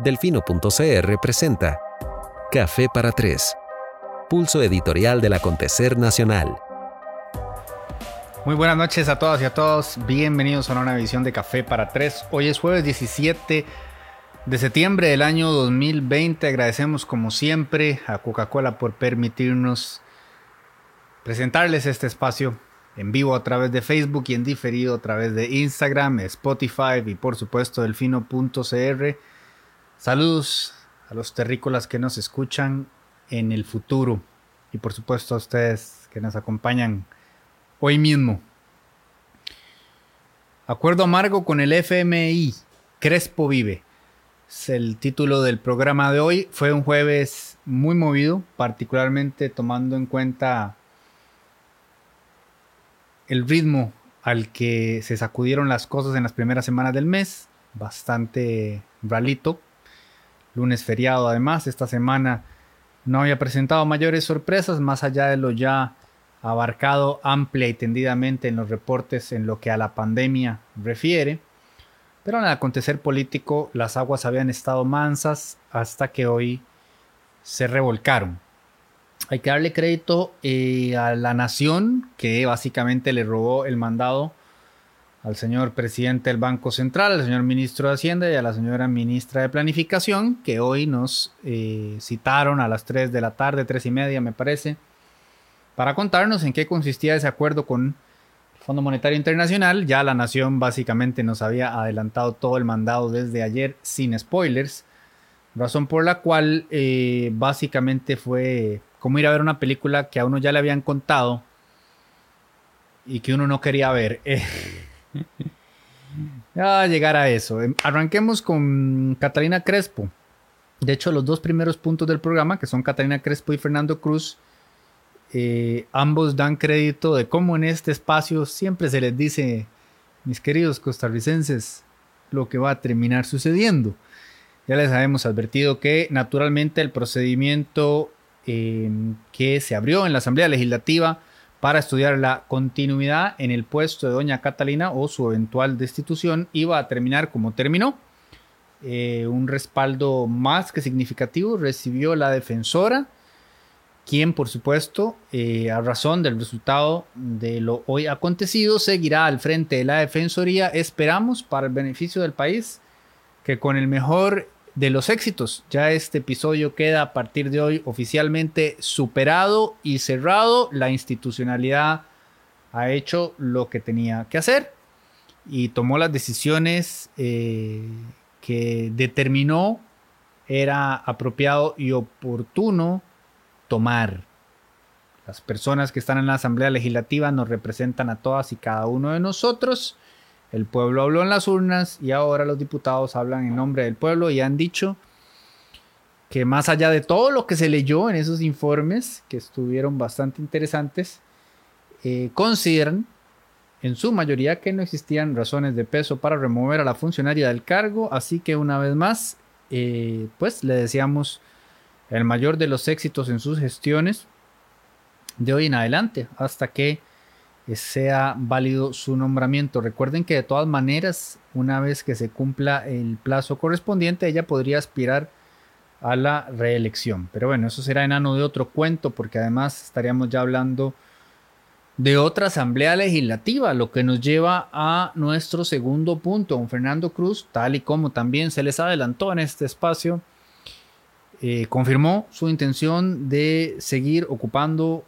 Delfino.cr presenta Café para Tres, pulso editorial del acontecer nacional. Muy buenas noches a todas y a todos, bienvenidos a una edición de Café para Tres. Hoy es jueves 17 de septiembre del año 2020. Agradecemos como siempre a Coca-Cola por permitirnos presentarles este espacio en vivo a través de Facebook y en diferido a través de Instagram, Spotify y por supuesto delfino.cr. Saludos a los terrícolas que nos escuchan en el futuro y por supuesto a ustedes que nos acompañan hoy mismo. Acuerdo amargo con el FMI. Crespo vive. Es el título del programa de hoy. Fue un jueves muy movido, particularmente tomando en cuenta el ritmo al que se sacudieron las cosas en las primeras semanas del mes. Bastante ralito lunes feriado además. Esta semana no había presentado mayores sorpresas más allá de lo ya abarcado amplia y tendidamente en los reportes en lo que a la pandemia refiere. Pero en el acontecer político las aguas habían estado mansas hasta que hoy se revolcaron. Hay que darle crédito eh, a la nación que básicamente le robó el mandado al señor presidente del Banco Central, al señor ministro de Hacienda y a la señora ministra de Planificación, que hoy nos eh, citaron a las 3 de la tarde, 3 y media me parece, para contarnos en qué consistía ese acuerdo con el Fondo Monetario Internacional. Ya la Nación básicamente nos había adelantado todo el mandado desde ayer sin spoilers, razón por la cual eh, básicamente fue como ir a ver una película que a uno ya le habían contado y que uno no quería ver. a llegar a eso. Em, arranquemos con Catalina Crespo. De hecho, los dos primeros puntos del programa, que son Catalina Crespo y Fernando Cruz, eh, ambos dan crédito de cómo en este espacio siempre se les dice, mis queridos costarricenses, lo que va a terminar sucediendo. Ya les habíamos advertido que naturalmente el procedimiento em, que se abrió en la Asamblea Legislativa para estudiar la continuidad en el puesto de doña Catalina o su eventual destitución iba a terminar como terminó. Eh, un respaldo más que significativo recibió la defensora, quien por supuesto, eh, a razón del resultado de lo hoy acontecido, seguirá al frente de la Defensoría. Esperamos para el beneficio del país que con el mejor de los éxitos. Ya este episodio queda a partir de hoy oficialmente superado y cerrado. La institucionalidad ha hecho lo que tenía que hacer y tomó las decisiones eh, que determinó era apropiado y oportuno tomar. Las personas que están en la Asamblea Legislativa nos representan a todas y cada uno de nosotros el pueblo habló en las urnas y ahora los diputados hablan en nombre del pueblo y han dicho que más allá de todo lo que se leyó en esos informes, que estuvieron bastante interesantes, eh, consideran en su mayoría que no existían razones de peso para remover a la funcionaria del cargo, así que una vez más, eh, pues le deseamos el mayor de los éxitos en sus gestiones de hoy en adelante, hasta que sea válido su nombramiento. Recuerden que de todas maneras, una vez que se cumpla el plazo correspondiente, ella podría aspirar a la reelección. Pero bueno, eso será enano de otro cuento, porque además estaríamos ya hablando de otra asamblea legislativa, lo que nos lleva a nuestro segundo punto. Don Fernando Cruz, tal y como también se les adelantó en este espacio, eh, confirmó su intención de seguir ocupando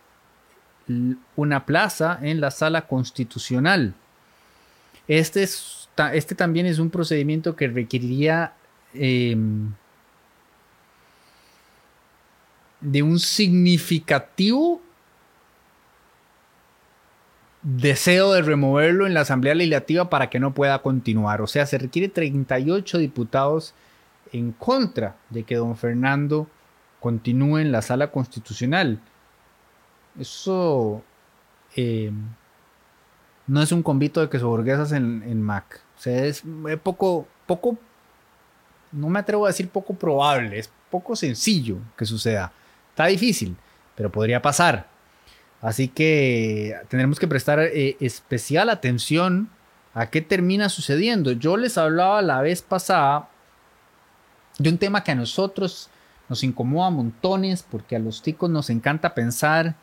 una plaza en la sala constitucional. Este, es, este también es un procedimiento que requeriría em, de un significativo deseo de removerlo en la Asamblea Legislativa para que no pueda continuar. O sea, se requiere 38 diputados en contra de que don Fernando continúe en la sala constitucional. Eso eh, no es un convito de que burguesas en, en Mac. O sea, es poco, poco, no me atrevo a decir poco probable, es poco sencillo que suceda. Está difícil, pero podría pasar. Así que tendremos que prestar eh, especial atención a qué termina sucediendo. Yo les hablaba la vez pasada de un tema que a nosotros nos incomoda montones porque a los ticos nos encanta pensar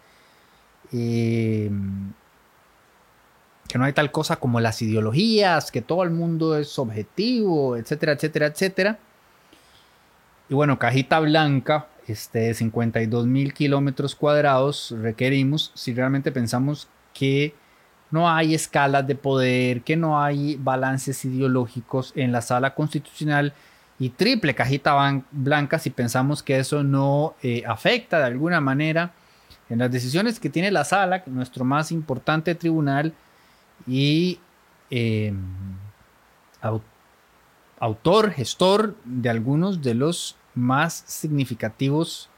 eh, que no hay tal cosa como las ideologías, que todo el mundo es objetivo, etcétera, etcétera, etcétera. Y bueno, cajita blanca, este, 52 mil kilómetros cuadrados requerimos si realmente pensamos que no hay escalas de poder, que no hay balances ideológicos en la sala constitucional y triple cajita blanca si pensamos que eso no eh, afecta de alguna manera en las decisiones que tiene la sala, nuestro más importante tribunal y em, autor, gestor de algunos de los más significativos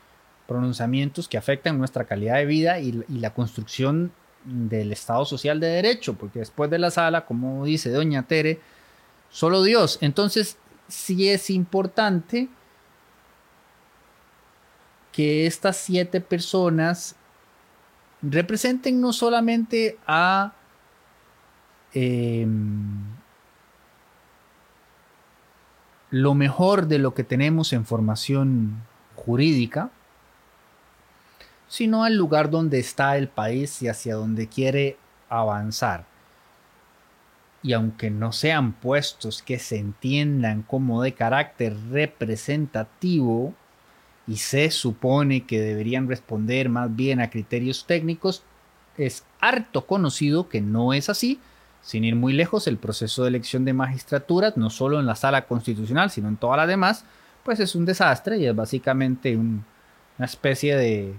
pronunciamientos que afectan nuestra calidad de vida y, y la construcción del Estado Social de Derecho, porque después de la sala, como dice doña Tere, solo Dios. Entonces, sí es importante que estas siete personas representen no solamente a em, lo mejor de lo que tenemos en formación jurídica, sino al lugar donde está el país y hacia donde quiere avanzar. Y aunque no sean puestos que se entiendan como de carácter representativo y se supone que deberían responder más bien a criterios técnicos, es harto conocido que no es así. Sin ir muy lejos, el proceso de elección de magistraturas, no solo en la sala constitucional, sino en todas las demás, pues es un desastre y es básicamente una especie de,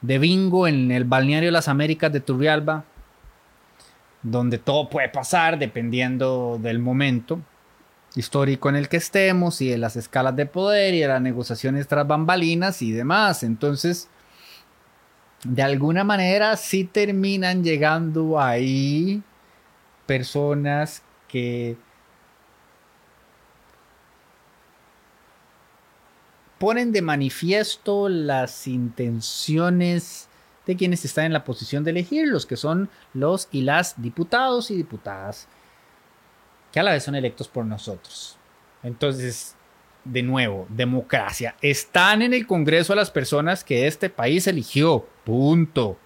de bingo en el balneario de las Américas de Turrialba, donde todo puede pasar dependiendo del momento histórico en el que estemos y de las escalas de poder y de las negociaciones tras bambalinas y demás. Entonces, de alguna manera sí terminan llegando ahí personas que ponen de manifiesto las intenciones de quienes están en la posición de elegir, los que son los y las diputados y diputadas, que a la vez son electos por nosotros. Entonces, de nuevo, democracia. Están en el Congreso las personas que este país eligió. Punto.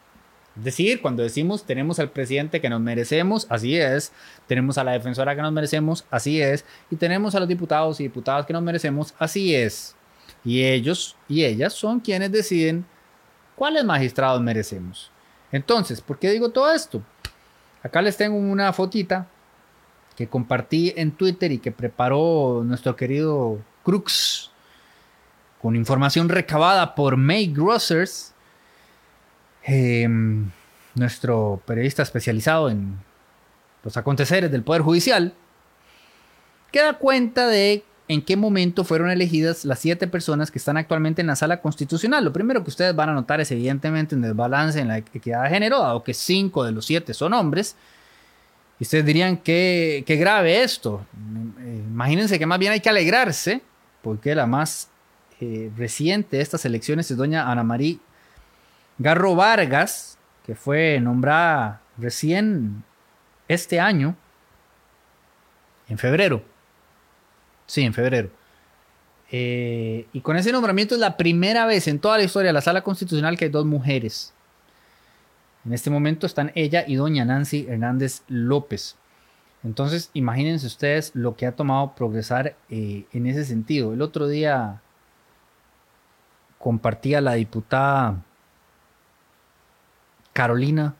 Es decir, cuando decimos tenemos al presidente que nos merecemos, así es. Tenemos a la defensora que nos merecemos, así es. Y tenemos a los diputados y diputadas que nos merecemos, así es. Y ellos y ellas son quienes deciden ¿Cuáles magistrados merecemos? Entonces, ¿por qué digo todo esto? Acá les tengo una fotita que compartí en Twitter y que preparó nuestro querido Crux con información recabada por May Grossers, em, nuestro periodista especializado en los aconteceres del Poder Judicial, que da cuenta de en qué momento fueron elegidas las siete personas que están actualmente en la sala constitucional. Lo primero que ustedes van a notar es evidentemente un desbalance en la equidad de género, dado que cinco de los siete son hombres. Y ustedes dirían, qué, qué grave esto. Eh, imagínense que más bien hay que alegrarse, porque la más eh, reciente de estas elecciones es doña Ana María Garro Vargas, que fue nombrada recién este año, en febrero Sí, en febrero. Eh, y con ese nombramiento es la primera vez en toda la historia de la sala constitucional que hay dos mujeres. En este momento están ella y doña Nancy Hernández López. Entonces, imagínense ustedes lo que ha tomado progresar eh, en ese sentido. El otro día compartía la diputada Carolina.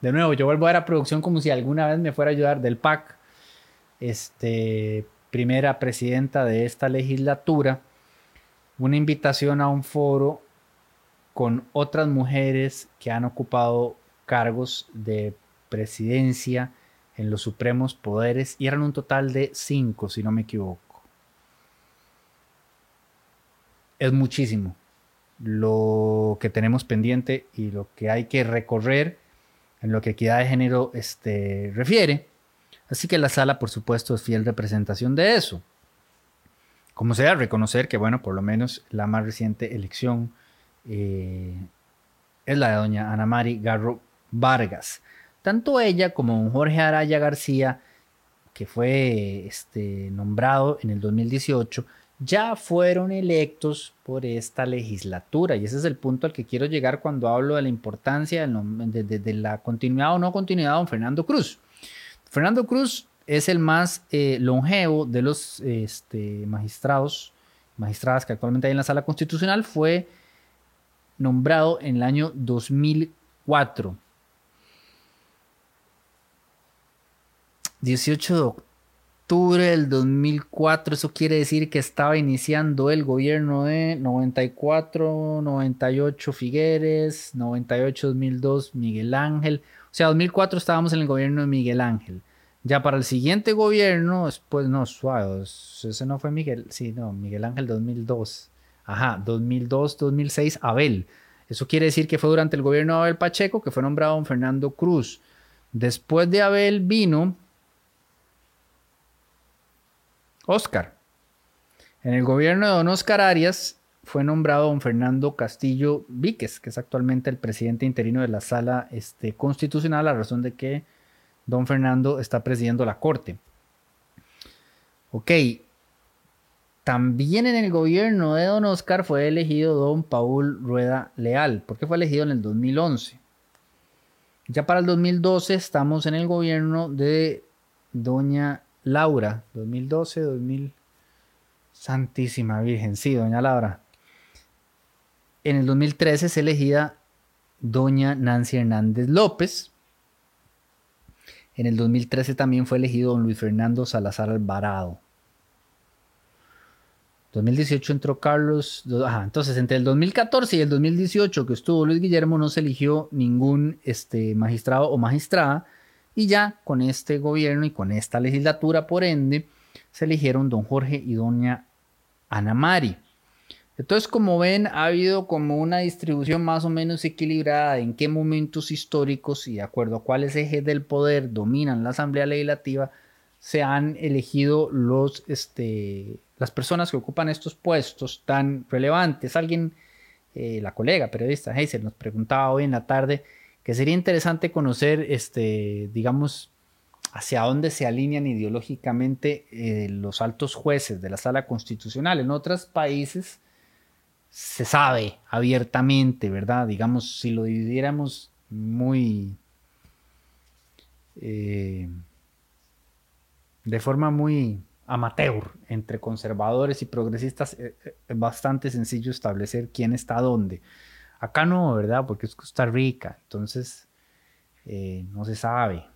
De nuevo, yo vuelvo a ver a producción como si alguna vez me fuera a ayudar del PAC este, primera presidenta de esta legislatura, una invitación a un foro con otras mujeres que han ocupado cargos de presidencia en los supremos poderes y eran un total de cinco, si no me equivoco. Es muchísimo lo que tenemos pendiente y lo que hay que recorrer en lo que equidad de género este, refiere. Así que la sala, por supuesto, es fiel representación de eso. Como sea, reconocer que, bueno, por lo menos la más reciente elección eh, es la de doña Ana Mari Garro Vargas. Tanto ella como Jorge Araya García que fue este, nombrado en el 2018, ya fueron electos por esta legislatura. Y ese es el punto al que quiero llegar cuando hablo de la importancia de, la continuidad o no continuidad de don Fernando Cruz. Fernando Cruz es el más eh, longevo de los este, magistrados, magistradas que actualmente hay en la sala constitucional. Fue nombrado en el año 2004. 18 de octubre del 2004, eso quiere decir que estaba iniciando el gobierno de 94, 98 Figueres, 98, 2002 Miguel Ángel. O sea, 2004 estábamos en el gobierno de Miguel Ángel. Ya para el siguiente gobierno, después, no, suave, ese no fue Miguel, sí, no, Miguel Ángel 2002. Ajá, 2002, 2006, Abel. Eso quiere decir que fue durante el gobierno de Abel Pacheco que fue nombrado don Fernando Cruz. Después de Abel vino Oscar. En el gobierno de don Oscar Arias fue nombrado don Fernando Castillo Víquez, que es actualmente el presidente interino de la sala este, constitucional, a razón de que don Fernando está presidiendo la corte. Ok. También en el gobierno de don Oscar fue elegido don Paul Rueda Leal. ¿Por qué fue elegido en el 2011? Ya para el 2012 estamos en el gobierno de doña Laura, 2012, 2000. Santísima Virgen, sí, doña Laura. En el 2013 es elegida doña Nancy Hernández López. En el 2013 también fue elegido don Luis Fernando Salazar Alvarado. 2018 entró Carlos. Ajá, entonces, entre el 2014 y el 2018 que estuvo Luis Guillermo, no se eligió ningún este, magistrado o magistrada. Y ya con este gobierno y con esta legislatura, por ende, se eligieron don Jorge y doña Ana Mari. Entonces, como ven, ha habido como una distribución más o menos equilibrada en qué momentos históricos y de acuerdo a cuáles ejes del poder dominan la Asamblea Legislativa, se han elegido los, este, las personas que ocupan estos puestos tan relevantes. Alguien, eh, la colega periodista Hazel, nos preguntaba hoy en la tarde que sería interesante conocer, este, digamos, hacia dónde se alinean ideológicamente eh, los altos jueces de la sala constitucional. En otros países se sabe abiertamente, ¿verdad? Digamos, si lo dividiéramos muy... Eh, de forma muy amateur entre conservadores y progresistas, es eh, bastante sencillo establecer quién está dónde. Acá no, ¿verdad? Porque es Costa Rica, entonces eh, no se sabe.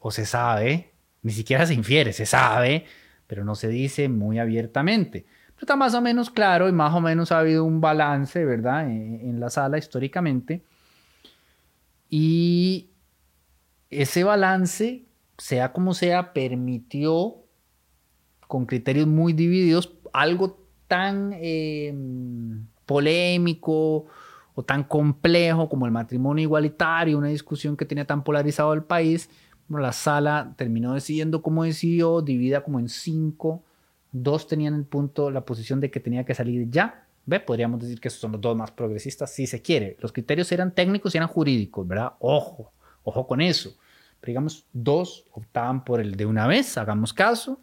O se sabe, ni siquiera se infiere, se sabe, pero no se dice muy abiertamente. Pero está más o menos claro y más o menos ha habido un balance, ¿verdad? En la sala históricamente. Y ese balance, sea como sea, permitió, con criterios muy divididos, algo tan eh, polémico o tan complejo como el matrimonio igualitario, una discusión que tenía tan polarizado el país, la sala terminó decidiendo como decidió, dividida como en cinco, dos tenían el punto, la posición de que tenía que salir ya, ¿ve? Podríamos decir que esos son los dos más progresistas, si se quiere. Los criterios eran técnicos y eran jurídicos, ¿verdad? Ojo, ojo con eso. Pero digamos, dos optaban por el de una vez, hagamos caso.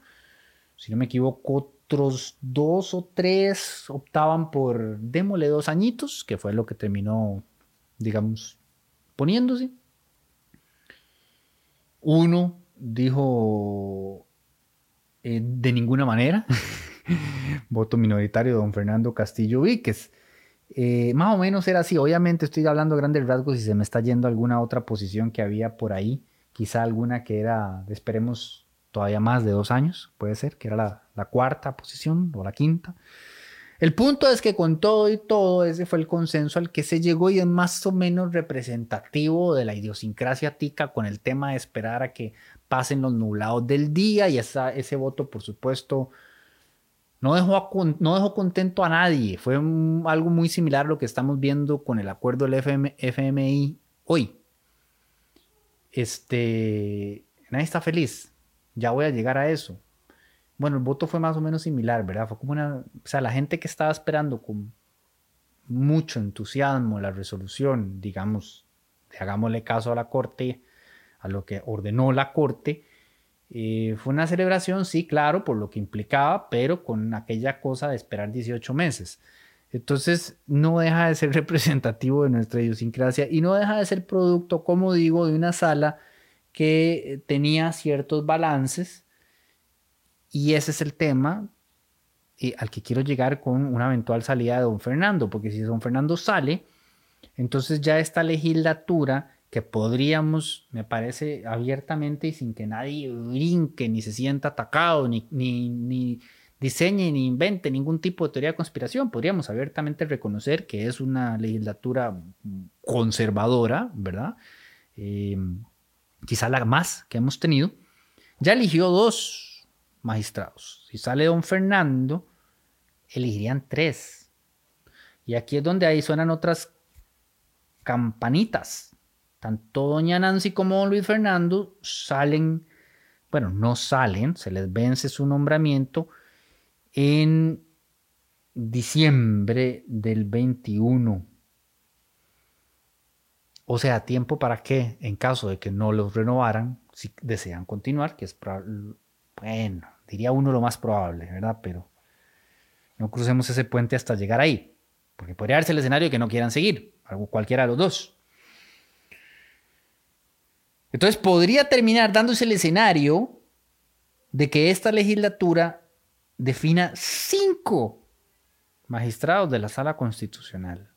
Si no me equivoco, otros dos o tres optaban por démole dos añitos, que fue lo que terminó, digamos, poniéndose. Uno dijo eh, de ninguna manera, voto minoritario don Fernando Castillo Víquez. Eh, más o menos era así. Obviamente estoy hablando grandes rasgos y se me está yendo alguna otra posición que había por ahí. Quizá alguna que era, esperemos, todavía más de dos años, puede ser, que era la, cuarta posición o la quinta. El punto es que con todo y todo, ese fue el consenso al que se llegó y es más o menos representativo de la idiosincrasia tica con el tema de esperar a que pasen los nublados del día y ese voto, por supuesto, no dejó, no dejó contento a nadie. Fue algo muy similar a lo que estamos viendo con el acuerdo del FMI hoy. Este, nadie está feliz. Ya voy a llegar a eso. Bueno, el voto fue más o menos similar, ¿verdad? Fue como una... O sea, la gente que estaba esperando con mucho entusiasmo la resolución, digamos, hagámosle caso a la Corte, a lo que ordenó la Corte, Eh, fue una celebración, sí, claro, por lo que implicaba, pero con aquella cosa de esperar 18 meses. Entonces, no deja de ser representativo de nuestra idiosincrasia y no deja de ser producto, como digo, de una sala que tenía ciertos balances. Y ese es el tema eh, al que quiero llegar con una eventual salida de don Fernando, porque si don Fernando sale, entonces ya esta legislatura que podríamos, me parece, abiertamente y sin que nadie brinque, ni se sienta atacado, ni, ni, ni diseñe, ni invente ningún tipo de teoría de conspiración, podríamos abiertamente reconocer que es una legislatura conservadora, ¿verdad? Eh, quizá la más que hemos tenido. Ya eligió dos magistrados. Si sale don Fernando, elegirían tres. Y aquí es donde ahí suenan otras campanitas tanto doña Nancy como don Luis Fernando salen, bueno, no salen, se les vence su nombramiento en diciembre del 21. O sea, tiempo para qué, en caso de que no los renovaran, si desean continuar, que es, bueno, diría uno lo más probable, ¿verdad? Pero no crucemos ese puente hasta llegar ahí, porque podría darse el escenario que no quieran seguir, cualquiera de los dos. Entonces podría terminar dándose el escenario de que esta legislatura defina cinco magistrados de la sala constitucional.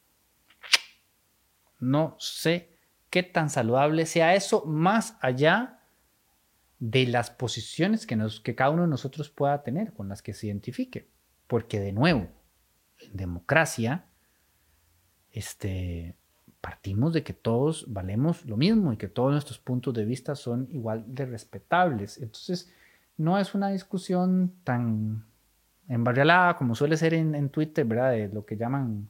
No sé qué tan saludable sea eso, más allá de las posiciones que, nos, que cada uno de nosotros pueda tener, con las que se identifique. Porque de nuevo, en democracia, este, partimos de que todos valemos lo mismo y que todos nuestros puntos de vista son igual de respetables. Entonces, no es una discusión tan embarrialada como suele ser en, Twitter, ¿verdad? De lo que llaman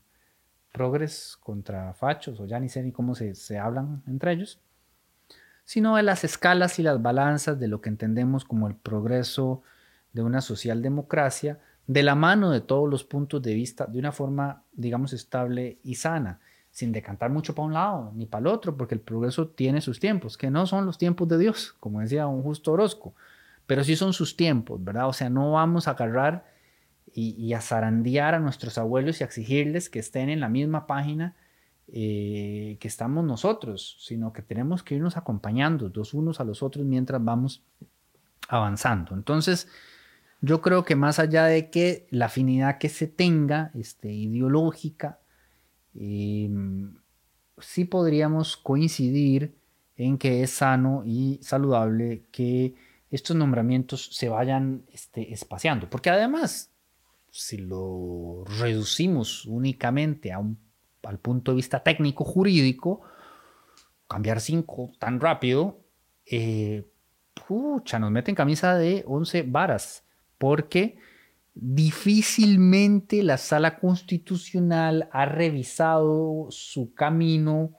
progres contra fachos, o ya ni sé ni cómo se, se hablan entre ellos, sino de las escalas y las balanzas de lo que entendemos como el progreso de una socialdemocracia, de la mano de todos los puntos de vista, de una forma, digamos, estable y sana sin decantar mucho para un lado ni para el otro, porque el progreso tiene sus tiempos, que no son los tiempos de Dios, como decía un justo Orozco, pero sí son sus tiempos, ¿verdad? O sea, no vamos a agarrar y, a zarandear a nuestros abuelos y a exigirles que estén en la misma página eh, que estamos nosotros, sino que tenemos que irnos acompañando los unos a los otros mientras vamos avanzando. Entonces, yo creo que más allá de que la afinidad que se tenga este, ideológica, Em, sí podríamos coincidir en que es sano y saludable que estos nombramientos se vayan este, espaciando, porque además, si lo reducimos únicamente a un, al punto de vista técnico jurídico, cambiar cinco tan rápido, eh, pucha, nos meten camisa de 11 varas, porque difícilmente la sala constitucional ha revisado su camino,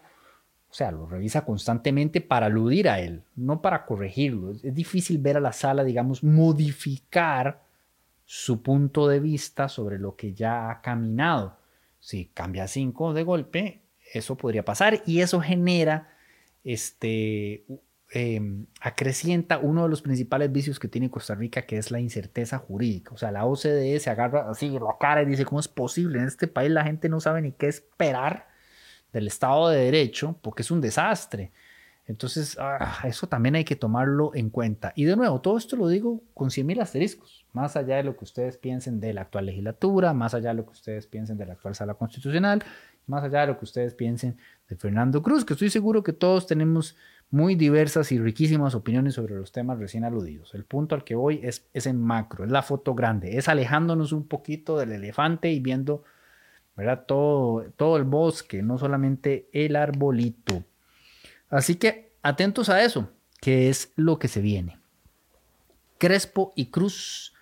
o sea, lo revisa constantemente para aludir a él, no para corregirlo. Es difícil ver a la sala, digamos, modificar su punto de vista sobre lo que ya ha caminado. Si cambia cinco de golpe, eso podría pasar y eso genera este, Em, acrecienta uno de los principales vicios que tiene Costa Rica, que es la incerteza jurídica. O sea, la OCDE se agarra así la cara y dice, ¿cómo es posible? En este país la gente no sabe ni qué esperar del Estado de Derecho, porque es un desastre. Entonces, ah, eso también hay que tomarlo en cuenta. Y de nuevo, todo esto lo digo con 100.000 asteriscos, más allá de lo que ustedes piensen de la actual legislatura, más allá de lo que ustedes piensen de la actual sala constitucional, más allá de lo que ustedes piensen de Fernando Cruz, que estoy seguro que todos tenemos muy diversas y riquísimas opiniones sobre los temas recién aludidos. El punto al que voy es, es en macro, es la foto grande, es alejándonos un poquito del elefante y viendo ¿verdad? Todo, todo el bosque, no solamente el arbolito. Así que atentos a eso, que es lo que se viene. Crespo y Cruz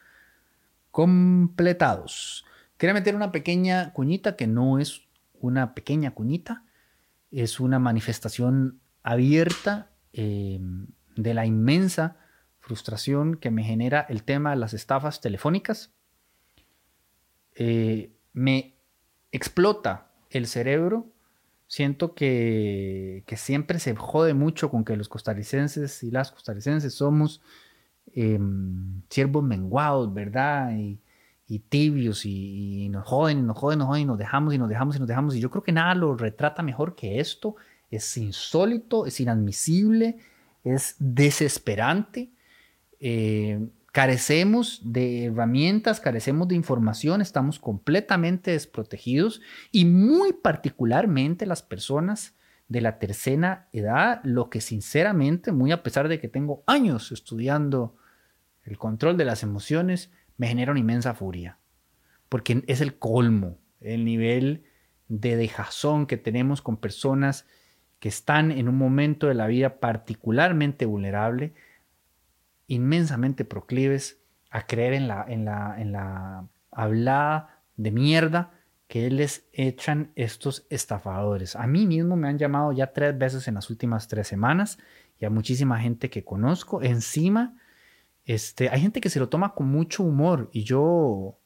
completados. Quería meter una pequeña cuñita que no es una pequeña cuñita, es una manifestación abierta eh, de la inmensa frustración que me genera el tema de las estafas telefónicas. Eh, me explota el cerebro. Siento que, que, siempre se jode mucho con que los costarricenses y las costarricenses somos em, siervos menguados, ¿verdad? Y, tibios y, nos joden y nos joden, nos joden y nos dejamos y nos dejamos y nos dejamos. Y yo creo que nada lo retrata mejor que esto. Es insólito, es inadmisible, es desesperante. Eh, carecemos de herramientas, carecemos de información, estamos completamente desprotegidos y muy particularmente las personas de la tercera edad, lo que sinceramente, muy a pesar de que tengo años estudiando el control de las emociones, me genera una inmensa furia, porque es el colmo, el nivel de dejazón que tenemos con personas que están en un momento de la vida particularmente vulnerable, inmensamente proclives a creer en la, en la, hablada de mierda que les echan estos estafadores. A mí mismo me han llamado ya tres veces en las últimas tres semanas y a muchísima gente que conozco. Encima, este, hay gente que se lo toma con mucho humor y yo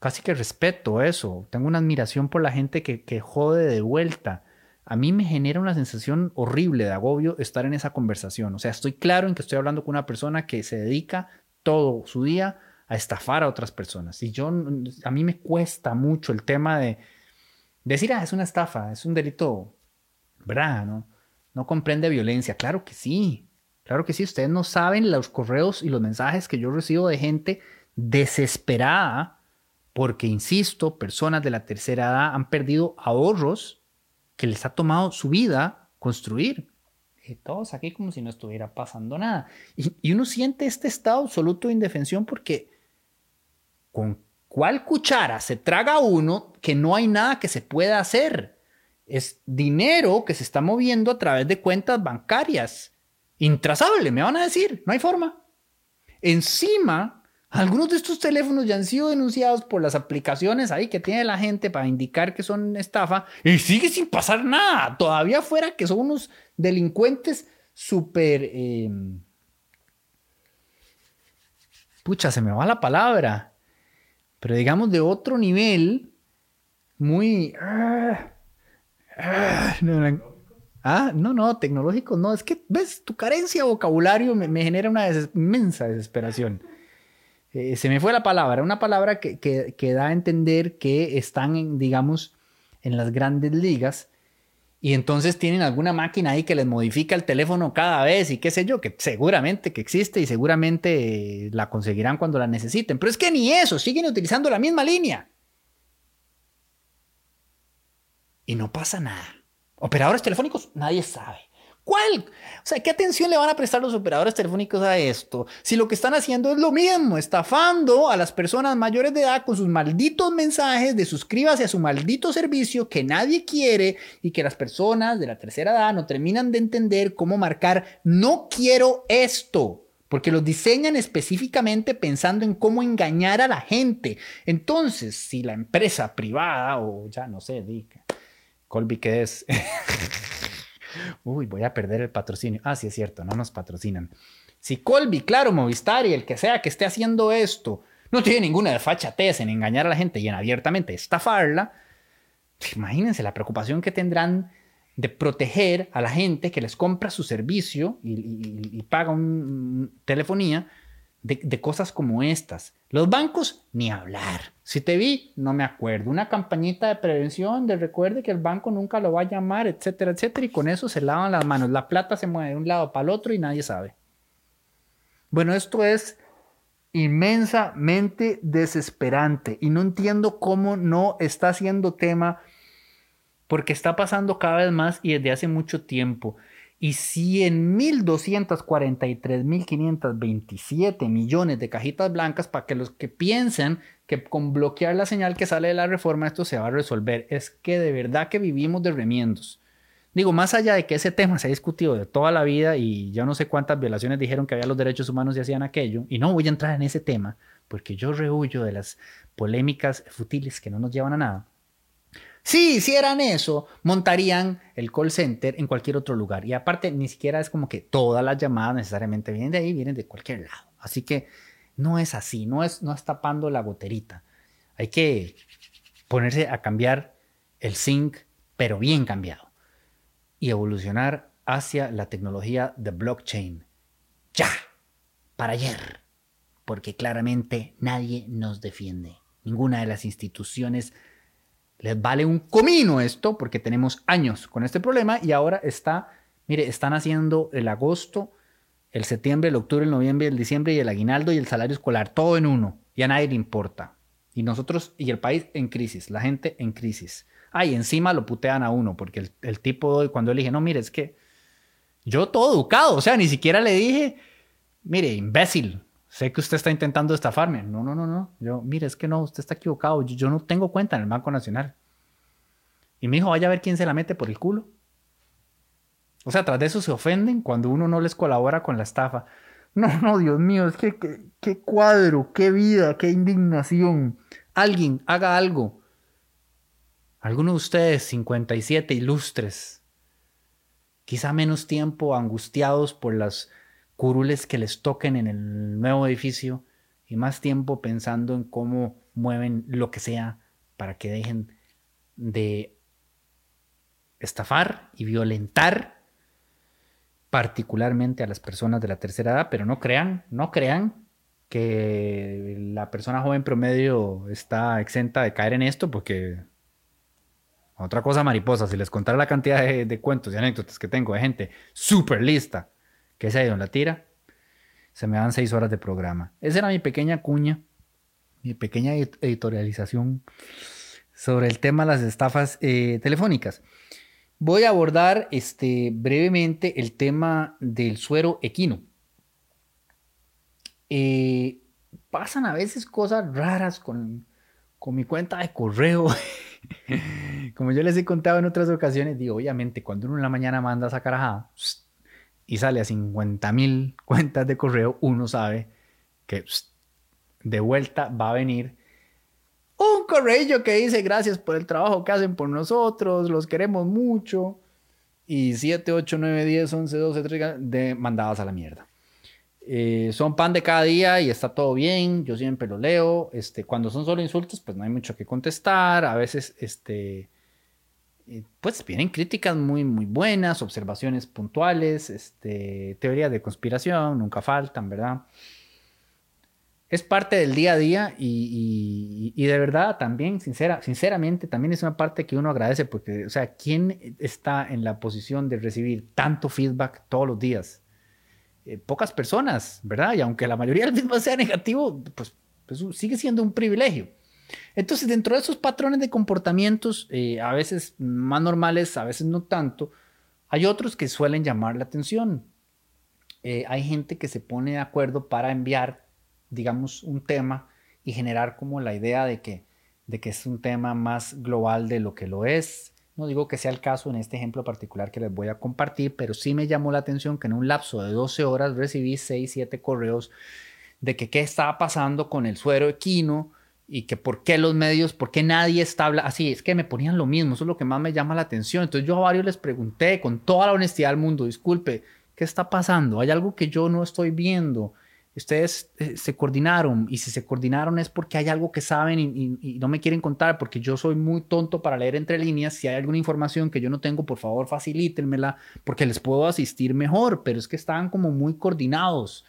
casi que respeto eso. Tengo una admiración por la gente que, que jode de vuelta. A mí me genera una sensación horrible de agobio estar en esa conversación. O sea, estoy claro en que estoy hablando con una persona que se dedica todo su día a estafar a otras personas. Y yo, a mí me cuesta mucho el tema de decir, ah, es una estafa, es un delito, ¿verdad? No, no comprende violencia. Claro que sí, claro que sí. Ustedes no saben los correos y los mensajes que yo recibo de gente desesperada porque, insisto, personas de la tercera edad han perdido ahorros que les ha tomado su vida construir. Y todos aquí como si no estuviera pasando nada. Y, y uno siente este estado absoluto de indefensión porque ¿Con cuál cuchara se traga uno que no hay nada que se pueda hacer? Es dinero que se está moviendo a través de cuentas bancarias. Intrazable, me van a decir, no hay forma. Encima, algunos de estos teléfonos ya han sido denunciados por las aplicaciones ahí que tiene la gente para indicar que son estafa y sigue sin pasar nada. Todavía fuera que son unos delincuentes súper... Em, pucha, se me va la palabra pero digamos de otro nivel, muy... ah, no, no, tecnológico, no, es que, ves, tu carencia de vocabulario me, genera una inmensa desesperación. Eh, se me fue la palabra, una palabra que, que, da a entender que están, digamos, en las grandes ligas y entonces tienen alguna máquina ahí que les modifica el teléfono cada vez y qué sé yo, que seguramente que existe y seguramente eh, la conseguirán cuando la necesiten. Pero es que ni eso, siguen utilizando la misma línea. Y no pasa nada. Operadores telefónicos, nadie sabe. ¿Cuál? O sea, ¿qué atención le van a prestar los operadores telefónicos a esto? Si lo que están haciendo es lo mismo, estafando a las personas mayores de edad con sus malditos mensajes de suscríbase a su maldito servicio que nadie quiere y que las personas de la tercera edad no terminan de entender cómo marcar no quiero esto. Porque los diseñan específicamente pensando en cómo engañar a la gente. Entonces, si la empresa privada o ya no sé, Colby, ¿qué es? Uy, voy a perder el patrocinio. Ah, sí es cierto, no nos patrocinan. Si Colby, claro, Movistar y el que sea que esté haciendo esto, no tiene ninguna desfachatez en engañar a la gente y en abiertamente estafarla, imagínense la preocupación que tendrán de proteger a la gente que les compra su servicio y, paga un, telefonía de, cosas como estas. Los bancos, ni hablar. Si te vi, no me acuerdo. Una campañita de prevención, de recuerde que el banco nunca lo va a llamar, etcétera, etcétera. Y con eso se lavan las manos. La plata se mueve de un lado para el otro y nadie sabe. Bueno, esto es inmensamente desesperante y no entiendo cómo no está siendo tema porque está pasando cada vez más y desde hace mucho tiempo y 100.243.527 millones de cajitas blancas para que los que piensen que con bloquear la señal que sale de la reforma esto se va a resolver. Es que de verdad que vivimos de remiendos. Digo, más allá de que ese tema se ha discutido de toda la vida y ya no sé cuántas violaciones dijeron que había los derechos humanos y hacían aquello, y no voy a entrar en ese tema porque yo rehuyo de las polémicas futiles que no nos llevan a nada. Si hicieran eso, montarían el call center en cualquier otro lugar. Y aparte, ni siquiera es como que todas las llamadas necesariamente vienen de ahí, vienen de cualquier lado. Así que no es así, no es, no es tapando la goterita. Hay que ponerse a cambiar el zinc, pero bien cambiado. Y evolucionar hacia la tecnología de blockchain. ¡Ya! para ayer, porque claramente nadie nos defiende. Ninguna de las instituciones les vale un comino esto, porque tenemos años con este problema y ahora está, mire, están haciendo el agosto, el septiembre, el octubre, el noviembre, el diciembre y el aguinaldo y el salario escolar, todo en uno, y a nadie le importa. Y nosotros y el país en crisis, la gente en crisis. Ay, encima lo putean a uno, porque el, tipo, cuando le dije, no, mire, es que yo todo educado, o sea, ni siquiera le dije, mire, imbécil, sé que usted está intentando estafarme. No, no, no, no. Yo, mire, es que no, usted está equivocado. Yo, no tengo cuenta en el Banco Nacional. Y me dijo, vaya a ver quién se la mete por el culo. O sea, tras de eso se ofenden cuando uno no les colabora con la estafa. No, no, Dios mío, es que qué cuadro, qué vida, qué indignación. Alguien haga algo. Alguno de ustedes, 57 ilustres, quizá menos tiempo angustiados por las curules que les toquen en el nuevo edificio y más tiempo pensando en cómo mueven lo que sea para que dejen de estafar y violentar particularmente a las personas de la tercera edad, pero no crean, no crean que la persona joven promedio está exenta de caer en esto porque otra cosa mariposa, si les contara la cantidad de, cuentos y anécdotas que tengo de gente súper lista que se ha ido en la tira, se me dan seis horas de programa. Esa era mi pequeña cuña, mi pequeña editorialización sobre el tema de las estafas eh, telefónicas. Voy a abordar este, brevemente el tema del suero equino. Eh, pasan a veces cosas raras con, con mi cuenta de correo. Como yo les he contado en otras ocasiones, digo, obviamente, cuando uno en la mañana manda a sacar a y sale a 50 mil cuentas de correo, uno sabe que de vuelta va a venir un correo que dice gracias por el trabajo que hacen por nosotros, los queremos mucho. Y 7, 8, 9, 10, 11, 12, 13 de mandadas a la mierda. Eh, son pan de cada día y está todo bien, yo siempre lo leo. Este, cuando son solo insultos, pues no hay mucho que contestar. A veces, este, pues vienen críticas muy, muy buenas, observaciones puntuales, este, teorías de conspiración, nunca faltan, ¿verdad? Es parte del día a día y, de verdad también, sincera, sinceramente, también es una parte que uno agradece porque, o sea, ¿quién está en la posición de recibir tanto feedback todos los días? Eh, pocas personas, ¿verdad? Y aunque la mayoría del mismo sea negativo, pues, pues sigue siendo un privilegio. Entonces, dentro de esos patrones de comportamientos, eh, a veces más normales, a veces no tanto, hay otros que suelen llamar la atención. Eh, hay gente que se pone de acuerdo para enviar, digamos, un tema y generar como la idea de que, de que es un tema más global de lo que lo es. No digo que sea el caso en este ejemplo particular que les voy a compartir, pero sí me llamó la atención que en un lapso de 12 horas recibí 6, 7 correos de que qué estaba pasando con el suero equino, y que por qué los medios, por qué nadie está hablando, así es que me ponían lo mismo, eso es lo que más me llama la atención. Entonces yo a varios les pregunté con toda la honestidad del mundo, disculpe, ¿qué está pasando? ¿Hay algo que yo no estoy viendo? Ustedes eh, se coordinaron y si se coordinaron es porque hay algo que saben y, no me quieren contar porque yo soy muy tonto para leer entre líneas. Si hay alguna información que yo no tengo, por favor facilítenmela porque les puedo asistir mejor, pero es que estaban como muy coordinados.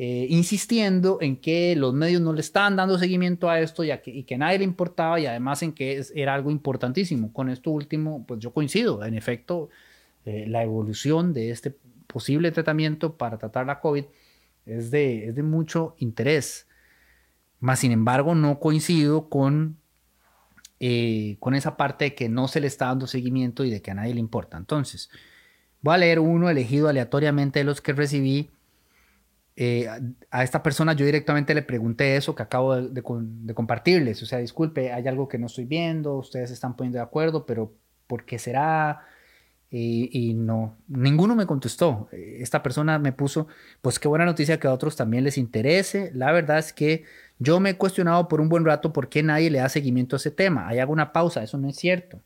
Eh, insistiendo en que los medios no le estaban dando seguimiento a esto y, que, y que nadie le importaba y además en que era algo importantísimo. Con esto último, pues yo coincido. En efecto, eh, la evolución de este posible tratamiento para tratar la COVID es de, es de mucho interés. Más sin embargo, no coincido con, eh, con esa parte de que no se le está dando seguimiento y de que a nadie le importa. Entonces, voy a leer uno elegido aleatoriamente de los que recibí eh, a esta persona yo directamente le pregunté eso que acabo de, compartirles. O sea, disculpe, hay algo que no estoy viendo, ustedes están poniendo de acuerdo, pero ¿por qué será? Y, no, ninguno me contestó. Esta persona me puso, pues qué buena noticia que a otros también les interese. La verdad es que yo me he cuestionado por un buen rato por qué nadie le da seguimiento a ese tema. Ahí hago una pausa, eso no es cierto.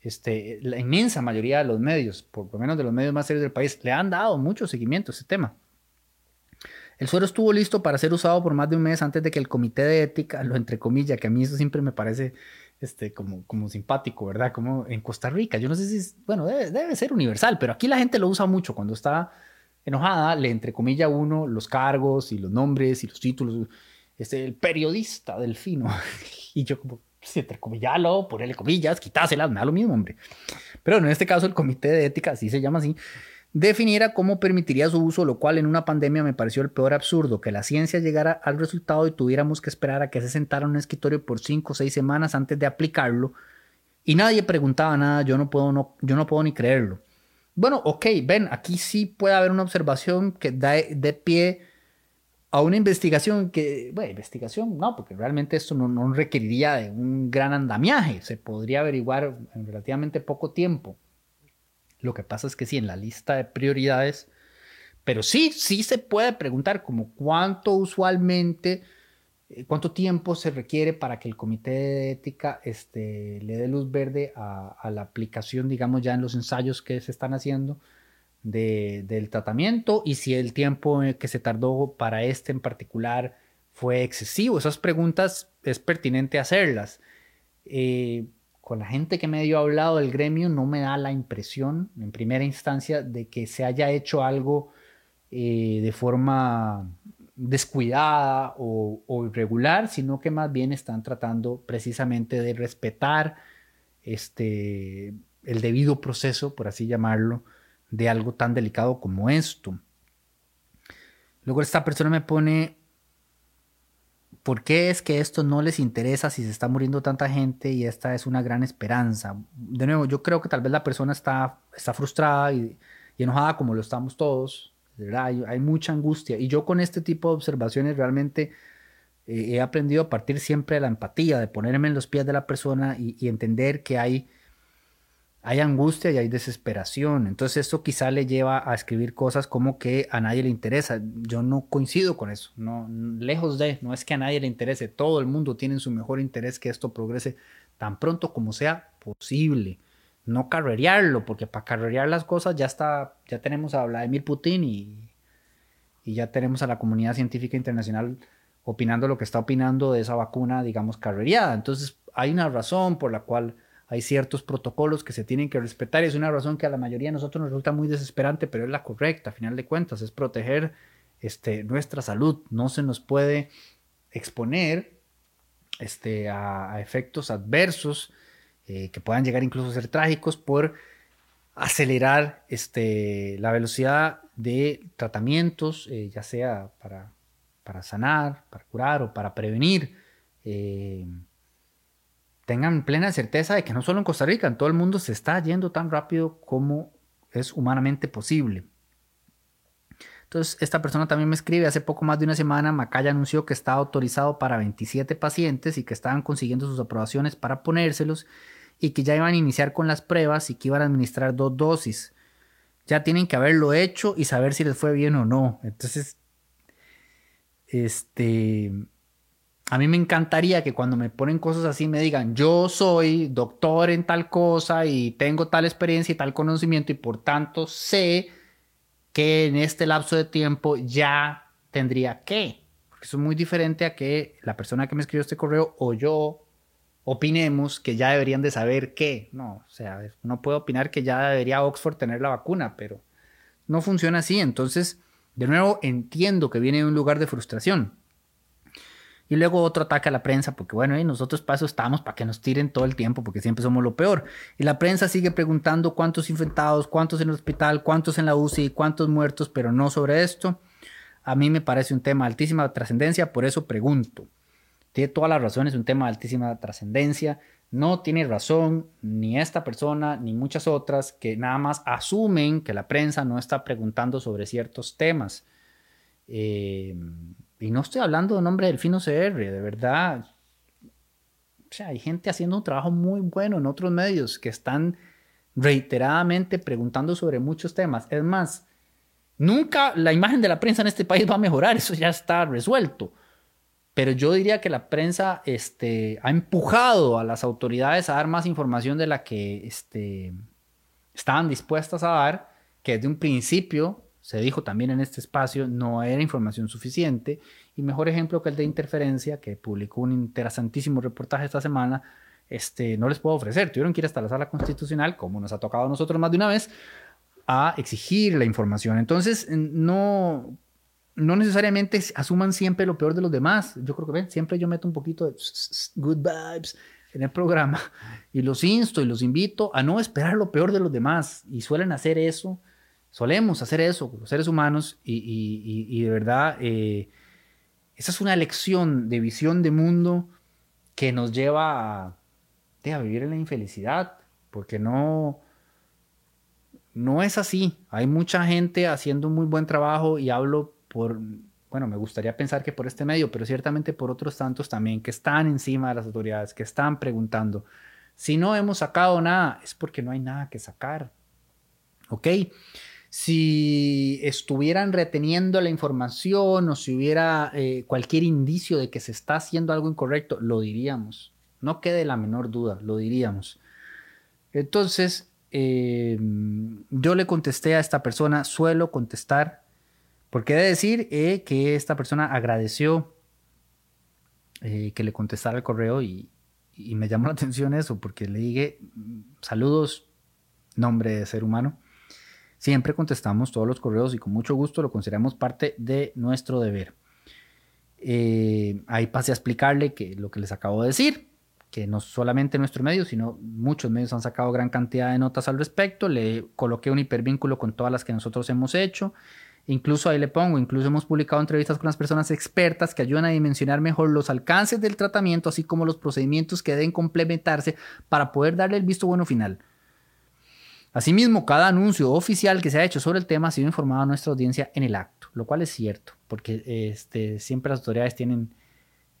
Este, la inmensa mayoría de los medios, por lo menos de los medios más serios del país, le han dado mucho seguimiento a ese tema. El suero estuvo listo para ser usado por más de un mes antes de que el comité de ética, lo entre comillas, que a mí eso siempre me parece este, como, como simpático, ¿verdad? Como en Costa Rica, yo no sé si, bueno, debe, ser universal, pero aquí la gente lo usa mucho cuando está enojada, le entrecomilla a uno los cargos y los nombres y los títulos. Es el periodista delfino. y yo como, si entrecomillalo, ponerle comillas, quitáselas, me da lo mismo, hombre. Pero en este caso el comité de ética, así se llama así, definiera cómo permitiría su uso, lo cual en una pandemia me pareció el peor absurdo, que la ciencia llegara al resultado y tuviéramos que esperar a que se sentara en un escritorio por cinco o seis semanas antes de aplicarlo y nadie preguntaba nada, yo no puedo, yo no puedo ni creerlo. Bueno, ok, ven, aquí sí puede haber una observación que da de pie a una investigación que, bueno, investigación, no, porque realmente esto no, no requeriría de un gran andamiaje, se podría averiguar en relativamente poco tiempo. Lo que pasa es que sí, en la lista de prioridades, pero sí, sí se puede preguntar como cuánto usualmente, eh, cuánto tiempo se requiere para que el comité de ética este, le dé luz verde a, la aplicación, digamos, ya en los ensayos que se están haciendo del tratamiento y si el tiempo que se tardó para este en particular fue excesivo. Esas preguntas es pertinente hacerlas. Eh, con la gente que medio ha hablado del gremio no me da la impresión, en primera instancia, de que se haya hecho algo eh, de forma descuidada o, irregular, sino que más bien están tratando precisamente de respetar este, el debido proceso, por así llamarlo, de algo tan delicado como esto. Luego esta persona me pone ¿Por qué es que esto no les interesa si se está muriendo tanta gente y esta es una gran esperanza? De nuevo, yo creo que tal vez la persona está, está frustrada y, enojada como lo estamos todos. Hay, hay, mucha angustia. Y yo con este tipo de observaciones realmente eh, he aprendido a partir siempre de la empatía, de ponerme en los pies de la persona y entender que hay hay angustia y hay desesperación. Entonces esto quizá le lleva a escribir cosas como que a nadie le interesa. Yo no coincido con eso. No, lejos de, no es que a nadie le interese. Todo el mundo tiene su mejor interés que esto progrese tan pronto como sea posible. No carrerearlo, porque para carrerear las cosas ya está, ya tenemos a Vladimir Putin y, y ya tenemos a la comunidad científica internacional opinando lo que está opinando de esa vacuna, digamos, carrereada. Entonces hay una razón por la cual hay ciertos protocolos que se tienen que respetar y es una razón que a la mayoría de nosotros nos resulta muy desesperante, pero es la correcta, a final de cuentas, es proteger este, nuestra salud. No se nos puede exponer este, a, efectos adversos eh, que puedan llegar incluso a ser trágicos por acelerar este, la velocidad de tratamientos, eh, ya sea para, sanar, para curar o para prevenir. Eh, tengan plena certeza de que no solo en Costa Rica, en todo el mundo se está yendo tan rápido como es humanamente posible. Entonces, esta persona también me escribe, hace poco más de una semana, Macaya anunció que está autorizado para 27 pacientes y que estaban consiguiendo sus aprobaciones para ponérselos y que ya iban a iniciar con las pruebas y que iban a administrar dos dosis. Ya tienen que haberlo hecho y saber si les fue bien o no. Entonces, este, a mí me encantaría que cuando me ponen cosas así me digan, yo soy doctor en tal cosa y tengo tal experiencia y tal conocimiento y por tanto sé que en este lapso de tiempo ya tendría que. Eso es muy diferente a que la persona que me escribió este correo o yo opinemos que ya deberían de saber qué. No, o sea, no puedo opinar que ya debería Oxford tener la vacuna, pero no funciona así. Entonces, de nuevo, entiendo que viene de un lugar de frustración y luego otro ataque a la prensa, porque bueno, y nosotros para eso estamos, para que nos tiren todo el tiempo, porque siempre somos lo peor. Y la prensa sigue preguntando cuántos infectados, cuántos en el hospital, cuántos en la UCI, cuántos muertos, pero no sobre esto. A mí me parece un tema de altísima trascendencia, por eso pregunto. Tiene toda la razón, es un tema de altísima trascendencia. No tiene razón ni esta persona ni muchas otras que nada más asumen que la prensa no está preguntando sobre ciertos temas. Eh, y no estoy hablando de nombre del Fino CR, de verdad. O sea, hay gente haciendo un trabajo muy bueno en otros medios que están reiteradamente preguntando sobre muchos temas. Es más, nunca la imagen de la prensa en este país va a mejorar, eso ya está resuelto. Pero yo diría que la prensa este, ha empujado a las autoridades a dar más información de la que este, estaban dispuestas a dar, que desde un principio se dijo también en este espacio, no era información suficiente. Y mejor ejemplo que el de Interferencia, que publicó un interesantísimo reportaje esta semana, este, no les puedo ofrecer. Tuvieron que ir hasta la sala constitucional, como nos ha tocado a nosotros más de una vez, a exigir la información. Entonces, no, no necesariamente asuman siempre lo peor de los demás. Yo creo que ven, siempre yo meto un poquito de good vibes en el programa y los insto y los invito a no esperar lo peor de los demás. Y suelen hacer eso, solemos hacer eso, los seres humanos, y, de verdad, eh, esa es una lección de visión de mundo que nos lleva a, a vivir en la infelicidad, porque no no es así. Hay mucha gente haciendo un muy buen trabajo y hablo por, bueno, me gustaría pensar que por este medio, pero ciertamente por otros tantos también que están encima de las autoridades, que están preguntando. Si no hemos sacado nada, es porque no hay nada que sacar. ¿Ok? Si estuvieran reteniendo la información o si hubiera eh, cualquier indicio de que se está haciendo algo incorrecto, lo diríamos. No quede la menor duda, lo diríamos. Entonces, Em, yo le contesté a esta persona, suelo contestar, porque he de decir eh, que esta persona agradeció eh, que le contestara el correo y, me llamó la atención eso, porque le dije, saludos, nombre de ser humano. Siempre contestamos todos los correos y con mucho gusto lo consideramos parte de nuestro deber. Eh, ahí pasé a explicarle que lo que les acabo de decir, que no solamente nuestro medio, sino muchos medios han sacado gran cantidad de notas al respecto. Le coloqué un hipervínculo con todas las que nosotros hemos hecho. Incluso ahí le pongo, incluso hemos publicado entrevistas con las personas expertas que ayudan a dimensionar mejor los alcances del tratamiento, así como los procedimientos que deben complementarse para poder darle el visto bueno final. Asimismo, cada anuncio oficial que se ha hecho sobre el tema ha sido informado a nuestra audiencia en el acto, lo cual es cierto, porque este, siempre las autoridades tienen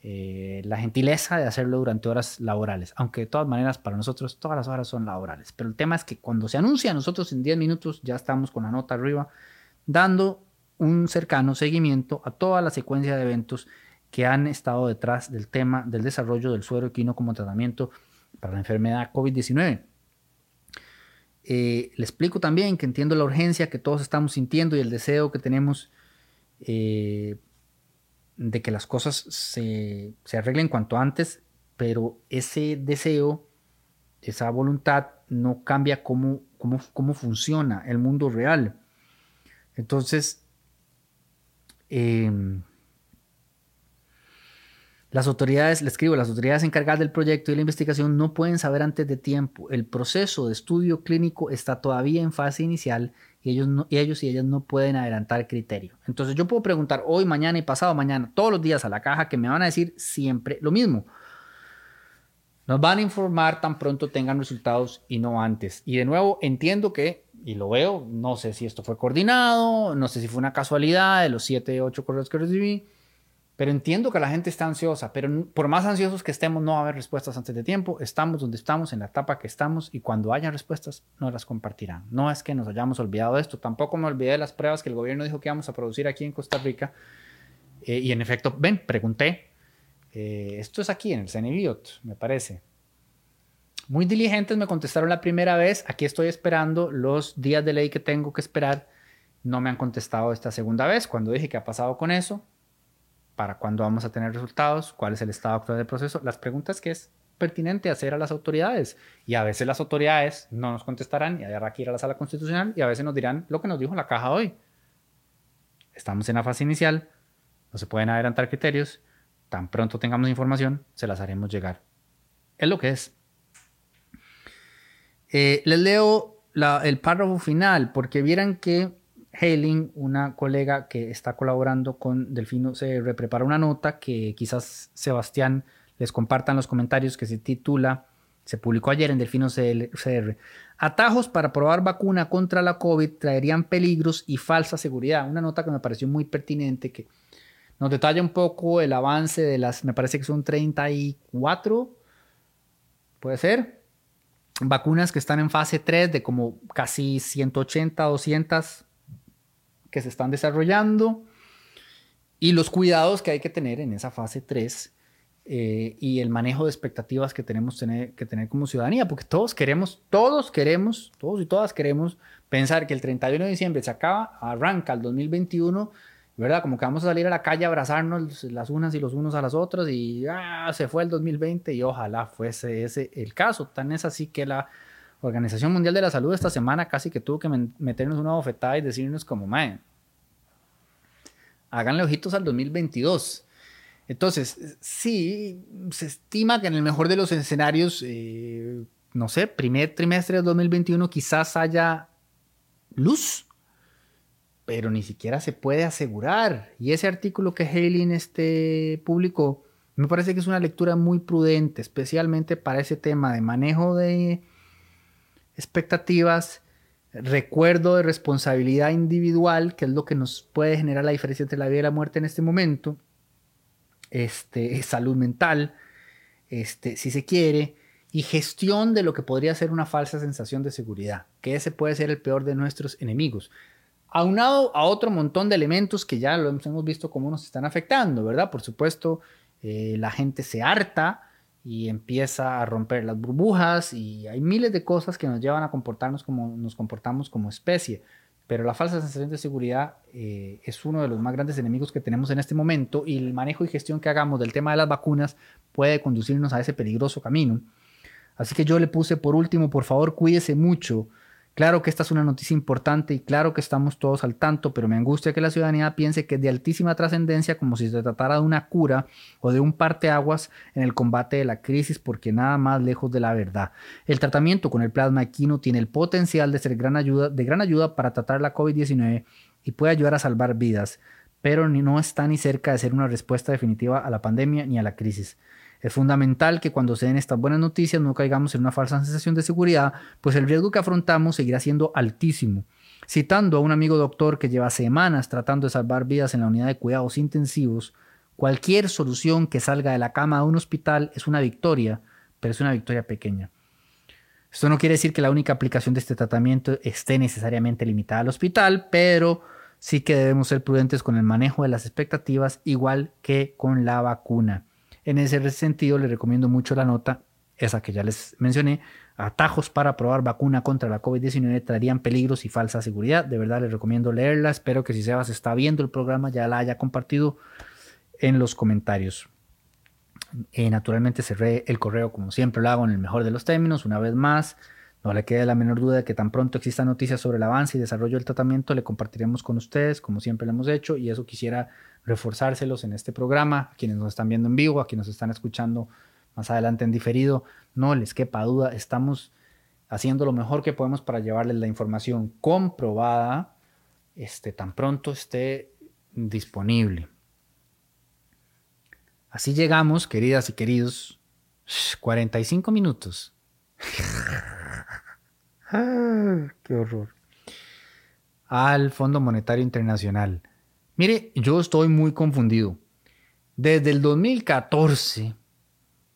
eh, la gentileza de hacerlo durante horas laborales, aunque de todas maneras para nosotros todas las horas son laborales. Pero el tema es que cuando se anuncia, nosotros en 10 minutos ya estamos con la nota arriba, dando un cercano seguimiento a toda la secuencia de eventos que han estado detrás del tema del desarrollo del suero equino como tratamiento para la enfermedad COVID-19. Eh, le explico también que entiendo la urgencia que todos estamos sintiendo y el deseo que tenemos eh, de que las cosas se, arreglen cuanto antes, pero ese deseo, esa voluntad no cambia cómo, cómo, funciona el mundo real. Entonces, em, las autoridades, le escribo, las autoridades encargadas del proyecto y la investigación no pueden saber antes de tiempo. El proceso de estudio clínico está todavía en fase inicial y ellos, y ellos y ellas no pueden adelantar criterio. Entonces yo puedo preguntar hoy, mañana y pasado mañana, todos los días a la caja que me van a decir siempre lo mismo. Nos van a informar tan pronto tengan resultados y no antes. Y de nuevo, entiendo que, y lo veo, no sé si esto fue coordinado, no sé si fue una casualidad de los 7, 8 correos que recibí, pero entiendo que la gente está ansiosa, pero por más ansiosos que estemos, no va a haber respuestas antes de tiempo. Estamos donde estamos, en la etapa que estamos, y cuando haya respuestas, no las compartirán. No es que nos hayamos olvidado de esto, tampoco me olvidé de las pruebas que el gobierno dijo que íbamos a producir aquí en Costa Rica. Eh, y en efecto, ven, pregunté. Eh, esto es aquí en el CNBIOT, me parece. Muy diligentes me contestaron la primera vez. Aquí estoy esperando los días de ley que tengo que esperar. No me han contestado esta segunda vez. Cuando dije que ha pasado con eso, para cuándo vamos a tener resultados, cuál es el estado actual del proceso, las preguntas que es pertinente hacer a las autoridades. Y a veces las autoridades no nos contestarán y habrá que ir a la sala constitucional y a veces nos dirán lo que nos dijo la caja hoy. Estamos en la fase inicial, no se pueden adelantar criterios, tan pronto tengamos información, se las haremos llegar. Es lo que es. Eh, les leo el párrafo final porque vieran que Hailing, una colega que está colaborando con Delfino CR, prepara una nota que quizás Sebastián les comparta en los comentarios que se titula, se publicó ayer en Delfino CR, Atajos para probar vacuna contra la COVID traerían peligros y falsa seguridad. Una nota que me pareció muy pertinente que nos detalla un poco el avance de las, me parece que son 34, puede ser, vacunas que están en fase 3 de como casi 180, 200 que se están desarrollando y los cuidados que hay que tener en esa fase 3 eh, y el manejo de expectativas que tenemos que tener como ciudadanía, porque todos queremos, todos queremos, todos y todas queremos pensar que el 31 de diciembre se acaba, arranca el 2021, ¿verdad? Como que vamos a salir a la calle a abrazarnos las unas y los unos a las otras y ah, se fue el 2020 y ojalá fuese ese el caso. Tan es así que la Organización Mundial de la Salud esta semana casi que tuvo que meternos una bofetada y decirnos como, mae, háganle ojitos al 2022. Entonces, sí, se estima que en el mejor de los escenarios, eh, no sé, primer trimestre del 2021 quizás haya luz, pero ni siquiera se puede asegurar. Y ese artículo que Haley este publicó, me parece que es una lectura muy prudente, especialmente para ese tema de manejo de expectativas, recuerdo de responsabilidad individual, que es lo que nos puede generar la diferencia entre la vida y la muerte en este momento, este, salud mental, este, si se quiere, y gestión de lo que podría ser una falsa sensación de seguridad, que ese puede ser el peor de nuestros enemigos. Aunado a otro montón de elementos que ya lo hemos visto cómo nos están afectando, ¿verdad? Por supuesto, eh, la gente se harta y empieza a romper las burbujas y hay miles de cosas que nos llevan a comportarnos como nos comportamos como especie. Pero la falsa sensación de seguridad eh, es uno de los más grandes enemigos que tenemos en este momento y el manejo y gestión que hagamos del tema de las vacunas puede conducirnos a ese peligroso camino. Así que yo le puse por último, por favor, cuídese mucho Claro que esta es una noticia importante y claro que estamos todos al tanto, pero me angustia que la ciudadanía piense que es de altísima trascendencia como si se tratara de una cura o de un parteaguas en el combate de la crisis, porque nada más lejos de la verdad. El tratamiento con el plasma equino tiene el potencial de ser gran ayuda, de gran ayuda para tratar la COVID-19 y puede ayudar a salvar vidas, pero no está ni cerca de ser una respuesta definitiva a la pandemia ni a la crisis. Es fundamental que cuando se den estas buenas noticias no caigamos en una falsa sensación de seguridad, pues el riesgo que afrontamos seguirá siendo altísimo. Citando a un amigo doctor que lleva semanas tratando de salvar vidas en la unidad de cuidados intensivos, cualquier solución que salga de la cama de un hospital es una victoria, pero es una victoria pequeña. Esto no quiere decir que la única aplicación de este tratamiento esté necesariamente limitada al hospital, pero sí que debemos ser prudentes con el manejo de las expectativas, igual que con la vacuna. En ese sentido, les recomiendo mucho la nota, esa que ya les mencioné, atajos para probar vacuna contra la COVID-19 traerían peligros y falsa seguridad. De verdad les recomiendo leerla. Espero que si Sebas está viendo el programa ya la haya compartido en los comentarios. Eh, naturalmente cerré el correo como siempre lo hago en el mejor de los términos. Una vez más, no le quede la menor duda de que tan pronto exista noticias sobre el avance y desarrollo del tratamiento, le compartiremos con ustedes, como siempre lo hemos hecho, y eso quisiera reforzárselos en este programa, a quienes nos están viendo en vivo, a quienes nos están escuchando más adelante en diferido, no les quepa duda, estamos haciendo lo mejor que podemos para llevarles la información comprobada, este, tan pronto esté disponible. Así llegamos, queridas y queridos, 45 minutos. Ah, ¡Qué horror! Al Fondo Monetario Internacional. Mire, yo estoy muy confundido. Desde el 2014,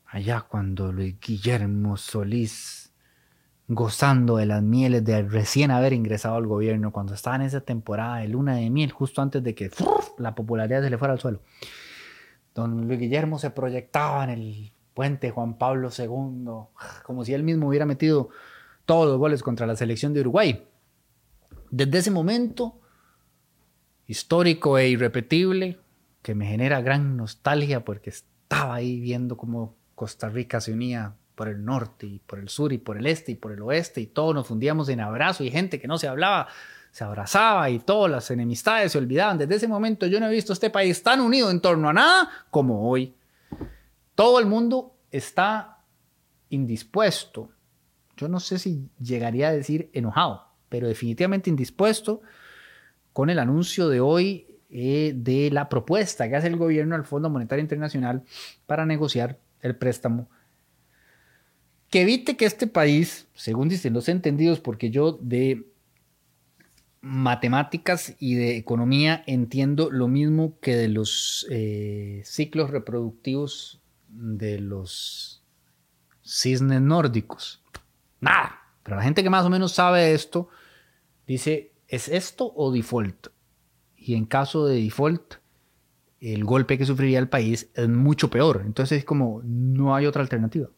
allá cuando Luis Guillermo Solís, gozando de las mieles de recién haber ingresado al gobierno, cuando estaba en esa temporada de luna de miel, justo antes de que la popularidad se le fuera al suelo, don Luis Guillermo se proyectaba en el puente Juan Pablo II, como si él mismo hubiera metido todos los goles contra la selección de Uruguay. Desde ese momento, histórico e irrepetible que me genera gran nostalgia porque estaba ahí viendo cómo Costa Rica se unía por el norte y por el sur y por el este y por el oeste y todos nos fundíamos en abrazo y gente que no se hablaba se abrazaba y todas las enemistades se olvidaban. Desde ese momento yo no he visto este país tan unido en torno a nada como hoy. Todo el mundo está indispuesto. Yo no sé si llegaría a decir enojado, pero definitivamente indispuesto con el anuncio de hoy eh, de la propuesta que hace el gobierno al Fondo Monetario Internacional para negociar el préstamo que evite que este país, según dicen los entendidos, porque yo de matemáticas y de economía entiendo lo mismo que de los eh, ciclos reproductivos de los cisnes nórdicos. Nada, pero la gente que más o menos sabe esto dice ¿Es esto o default? Y en caso de default, el golpe que sufriría el país es mucho peor. Entonces es como, no hay otra alternativa.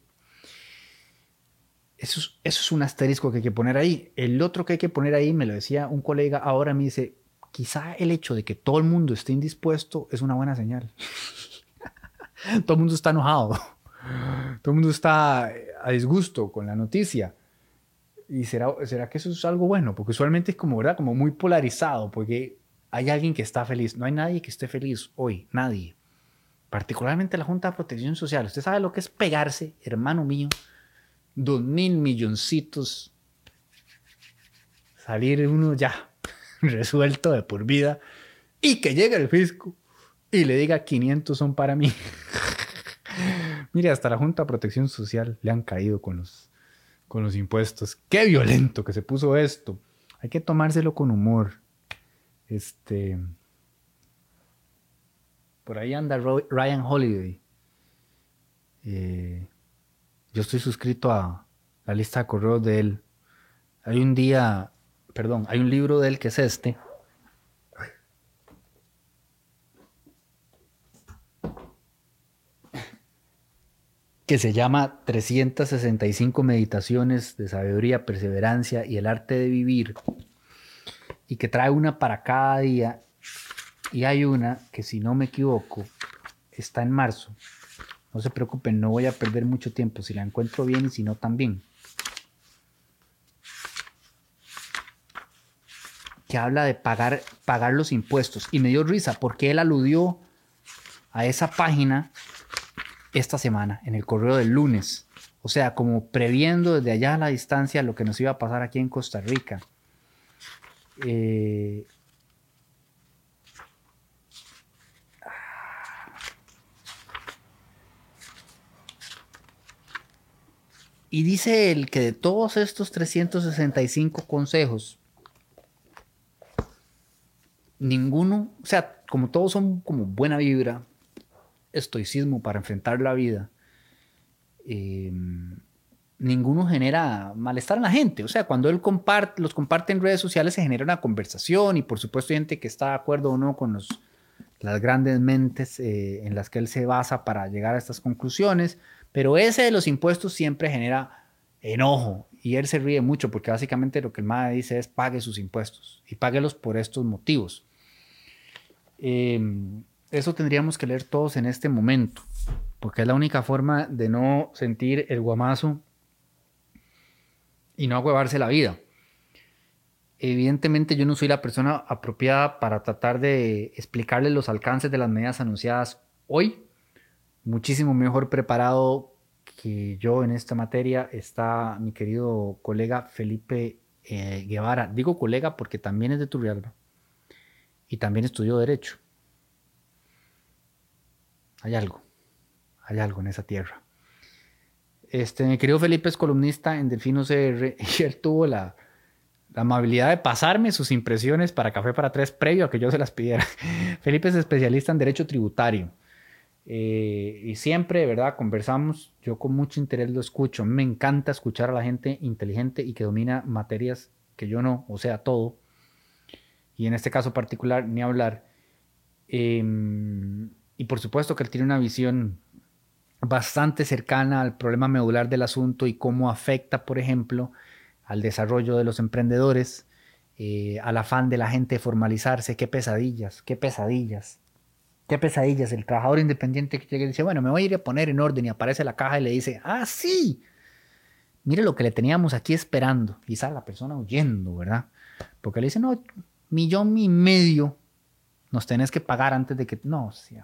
Eso es, eso es un asterisco que hay que poner ahí. El otro que hay que poner ahí, me lo decía un colega, ahora me dice, quizá el hecho de que todo el mundo esté indispuesto es una buena señal. todo el mundo está enojado. Todo el mundo está a disgusto con la noticia ¿Y será, será que eso es algo bueno? Porque usualmente es como, ¿verdad? Como muy polarizado, porque hay alguien que está feliz. No hay nadie que esté feliz hoy, nadie. Particularmente la Junta de Protección Social. Usted sabe lo que es pegarse, hermano mío, dos mil milloncitos. Salir uno ya resuelto de por vida y que llegue el fisco y le diga 500 son para mí. Mire, hasta la Junta de Protección Social le han caído con los, con los impuestos. Qué violento que se puso esto. Hay que tomárselo con humor. Este. Por ahí anda Ryan Holiday. Eh, yo estoy suscrito a la lista de correos de él. Hay un día, perdón, hay un libro de él que es este. Que se llama 365 meditaciones de sabiduría, perseverancia y el arte de vivir, y que trae una para cada día, y hay una que si no me equivoco está en marzo. No se preocupen, no voy a perder mucho tiempo, si la encuentro bien y si no también. Que habla de pagar, pagar los impuestos. Y me dio risa porque él aludió a esa página esta semana, en el correo del lunes. O sea, como previendo desde allá a la distancia lo que nos iba a pasar aquí en Costa Rica. Eh, y dice él que de todos estos 365 consejos, ninguno, o sea, como todos son como buena vibra, estoicismo para enfrentar la vida, em, ninguno genera malestar en la gente. O sea, cuando él comparte, los comparte en redes sociales se genera una conversación y por supuesto hay gente que está de acuerdo o no con las grandes mentes eh, en las que él se basa para llegar a estas conclusiones, pero ese de los impuestos siempre genera enojo y él se ríe mucho porque básicamente lo que el MAE dice es pague sus impuestos y páguelos por estos motivos. Eh, eso tendríamos que leer todos en este momento, porque es la única forma de no sentir el guamazo y no agüevarse la vida. Evidentemente yo no soy la persona apropiada para tratar de explicarles los alcances de las medidas anunciadas hoy. Muchísimo mejor preparado que yo en esta materia está mi querido colega Felipe eh, Guevara. Digo colega porque también es de Turrialba y también estudió Derecho. Hay algo, hay algo en esa tierra. Este, mi querido Felipe es columnista en Delfino CR y él tuvo la, amabilidad de pasarme sus impresiones para Café para Tres previo a que yo se las pidiera. Felipe es especialista en Derecho Tributario. Eh, y siempre, ¿verdad? Conversamos, yo con mucho interés lo escucho. Me encanta escuchar a la gente inteligente y que domina materias que yo no, o sea, todo. Y en este caso particular, ni hablar. Eh, y por supuesto que él tiene una visión bastante cercana al problema medular del asunto y cómo afecta, por ejemplo, al desarrollo de los emprendedores, eh, al afán de la gente de formalizarse. Qué pesadillas, qué pesadillas, qué pesadillas. El trabajador independiente que llega y dice, bueno, me voy a ir a poner en orden y aparece la caja y le dice, ah, sí, mire lo que le teníamos aquí esperando. Y sale la persona huyendo, ¿verdad? Porque le dice, no, millón y medio nos tenés que pagar antes de que... No, sí,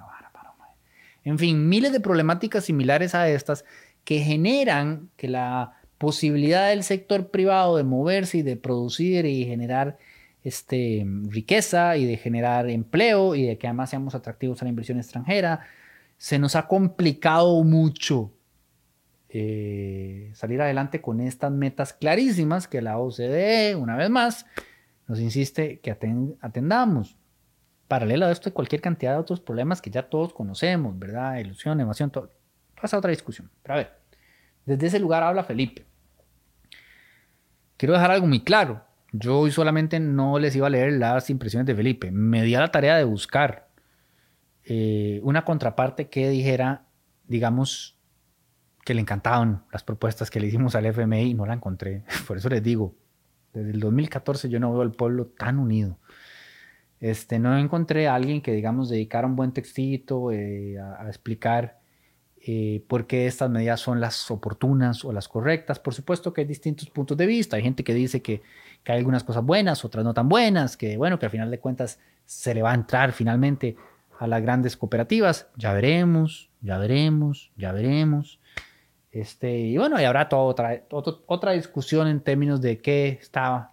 en fin, miles de problemáticas similares a estas que generan que la posibilidad del sector privado de moverse y de producir y generar este, riqueza y de generar empleo y de que además seamos atractivos a la inversión extranjera, se nos ha complicado mucho eh, salir adelante con estas metas clarísimas que la OCDE, una vez más, nos insiste que atendamos. Paralelo a esto hay cualquier cantidad de otros problemas que ya todos conocemos, ¿verdad? Ilusión, evasión, todo. Pasa otra discusión. Pero a ver, desde ese lugar habla Felipe. Quiero dejar algo muy claro. Yo hoy solamente no les iba a leer las impresiones de Felipe. Me di a la tarea de buscar eh, una contraparte que dijera, digamos, que le encantaban las propuestas que le hicimos al FMI y no la encontré. Por eso les digo, desde el 2014 yo no veo al pueblo tan unido. Este, no encontré a alguien que, digamos, dedicara un buen textito eh, a, explicar eh, porque estas medidas son las oportunas o las correctas. Por supuesto que hay distintos puntos de vista. Hay gente que dice que, hay algunas cosas buenas, otras no tan buenas, que bueno, que al final de cuentas se le va a entrar finalmente a las grandes cooperativas. Ya veremos, ya veremos, ya veremos. Este, y bueno, habrá toda otra, otra discusión en términos de qué está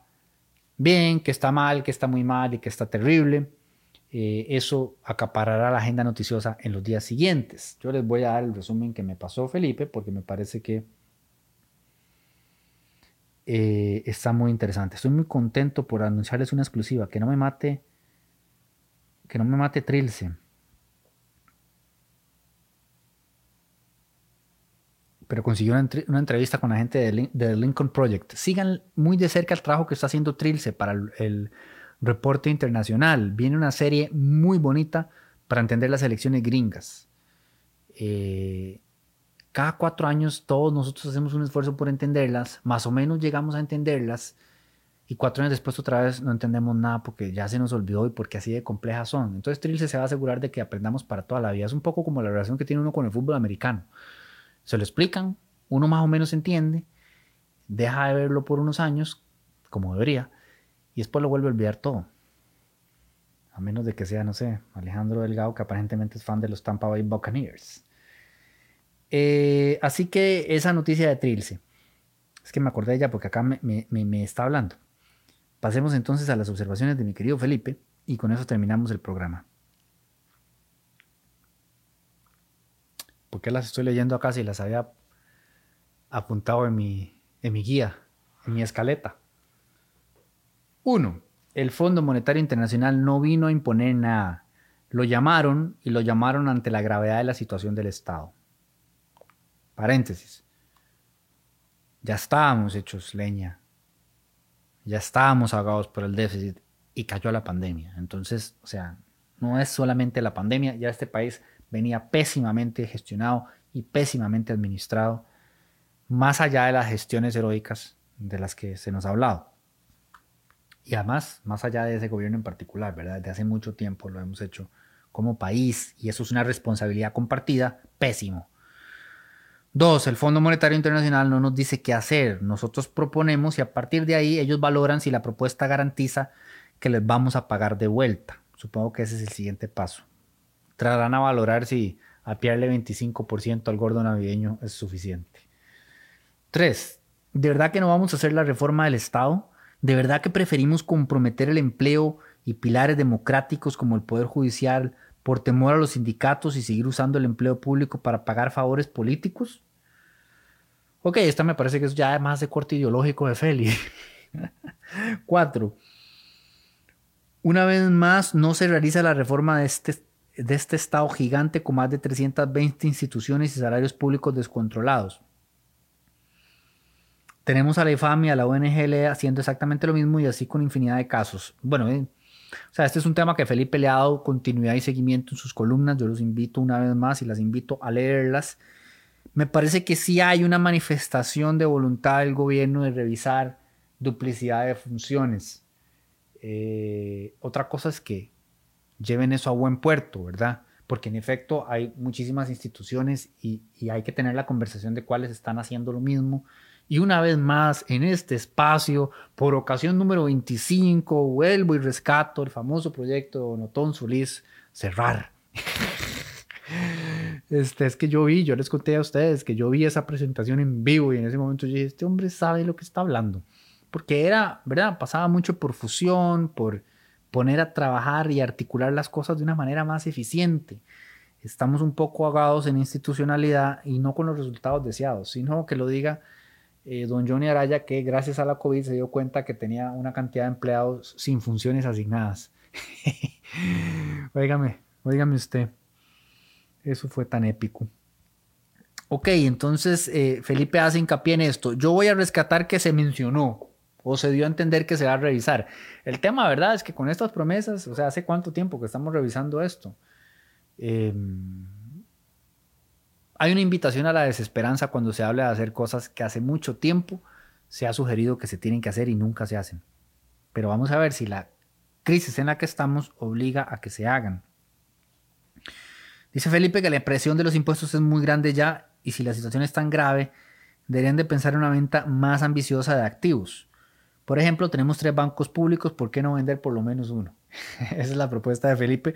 bien, qué está mal, qué está muy mal y qué está terrible. Eh, eso acaparará la agenda noticiosa en los días siguientes. Yo les voy a dar el resumen que me pasó Felipe porque me parece que eh, está muy interesante. Estoy muy contento por anunciarles una exclusiva. Que no me mate, que no me mate Trilce. Pero consiguió una, entrevista con la gente del Lincoln Project. Sigan muy de cerca el trabajo que está haciendo Trilce para el, reporte internacional. Viene una serie muy bonita para entender las elecciones gringas. Eh, cada cuatro años todos nosotros hacemos un esfuerzo por entenderlas, más o menos llegamos a entenderlas y cuatro años después otra vez no entendemos nada porque ya se nos olvidó y porque así de complejas son. Entonces Trilce se va a asegurar de que aprendamos para toda la vida. Es un poco como la relación que tiene uno con el fútbol americano se lo explican, uno más o menos entiende, deja de verlo por unos años, como debería, y después lo vuelve a olvidar todo. A menos de que sea, no sé, Alejandro Delgado, que aparentemente es fan de los Tampa Bay Buccaneers. Eh, así que esa noticia de Trilce, es que me acordé de ella porque acá me, me está hablando. Pasemos entonces a las observaciones de mi querido Felipe y con eso terminamos el programa. Porque las estoy leyendo acá si las había apuntado en mi, en mi guía, en mi escaleta? Uno, el Fondo Monetario Internacional no vino a imponer nada. Lo llamaron y lo llamaron ante la gravedad de la situación del Estado. Paréntesis. Ya estábamos hechos leña. Ya estábamos ahogados por el déficit y cayó la pandemia. Entonces, o sea, no es solamente la pandemia, ya este país venía pésimamente gestionado y pésimamente administrado, más allá de las gestiones heroicas de las que se nos ha hablado. Y además, más allá de ese gobierno en particular, ¿verdad? Desde hace mucho tiempo lo hemos hecho como país y eso es una responsabilidad compartida, pésimo. Dos, el Fondo Monetario Internacional no nos dice qué hacer. Nosotros proponemos y a partir de ahí ellos valoran si la propuesta garantiza que les vamos a pagar de vuelta. Supongo que ese es el siguiente paso tratarán a valorar si apiarle 25% al gordo navideño es suficiente. Tres, ¿de verdad que no vamos a hacer la reforma del Estado? ¿De verdad que preferimos comprometer el empleo y pilares democráticos como el Poder Judicial por temor a los sindicatos y seguir usando el empleo público para pagar favores políticos? Ok, esta me parece que es ya más de corte ideológico de Feli. Cuatro. Una vez más, no se realiza la reforma de este de este Estado gigante con más de 320 instituciones y salarios públicos descontrolados. Tenemos a la IFAM y a la ONGL haciendo exactamente lo mismo y así con infinidad de casos. Bueno, eh, o sea, este es un tema que Felipe le ha dado continuidad y seguimiento en sus columnas. Yo los invito una vez más y las invito a leerlas. Me parece que sí hay una manifestación de voluntad del gobierno de revisar duplicidad de funciones. Eh, otra cosa es que lleven eso a buen puerto, ¿verdad? Porque en efecto hay muchísimas instituciones y, hay que tener la conversación de cuáles están haciendo lo mismo. Y una vez más, en este espacio, por ocasión número 25, vuelvo y rescato el famoso proyecto de Solís, cerrar. Este, es que yo vi, yo les conté a ustedes que yo vi esa presentación en vivo y en ese momento dije, este hombre sabe lo que está hablando. Porque era, ¿verdad? Pasaba mucho por fusión, por, poner a trabajar y articular las cosas de una manera más eficiente. Estamos un poco agados en institucionalidad y no con los resultados deseados, sino que lo diga eh, don Johnny Araya que gracias a la COVID se dio cuenta que tenía una cantidad de empleados sin funciones asignadas. óigame, óigame usted. Eso fue tan épico. Ok, entonces eh, Felipe hace hincapié en esto. Yo voy a rescatar que se mencionó o se dio a entender que se va a revisar. El tema, ¿verdad? Es que con estas promesas, o sea, ¿hace cuánto tiempo que estamos revisando esto? Em, hay una invitación a la desesperanza cuando se habla de hacer cosas que hace mucho tiempo se ha sugerido que se tienen que hacer y nunca se hacen. Pero vamos a ver si la crisis en la que estamos obliga a que se hagan. Dice Felipe que la presión de los impuestos es muy grande ya y si la situación es tan grave, deberían de pensar en una venta más ambiciosa de activos. Por ejemplo, tenemos tres bancos públicos, ¿por qué no vender por lo menos uno? Esa es la propuesta de Felipe.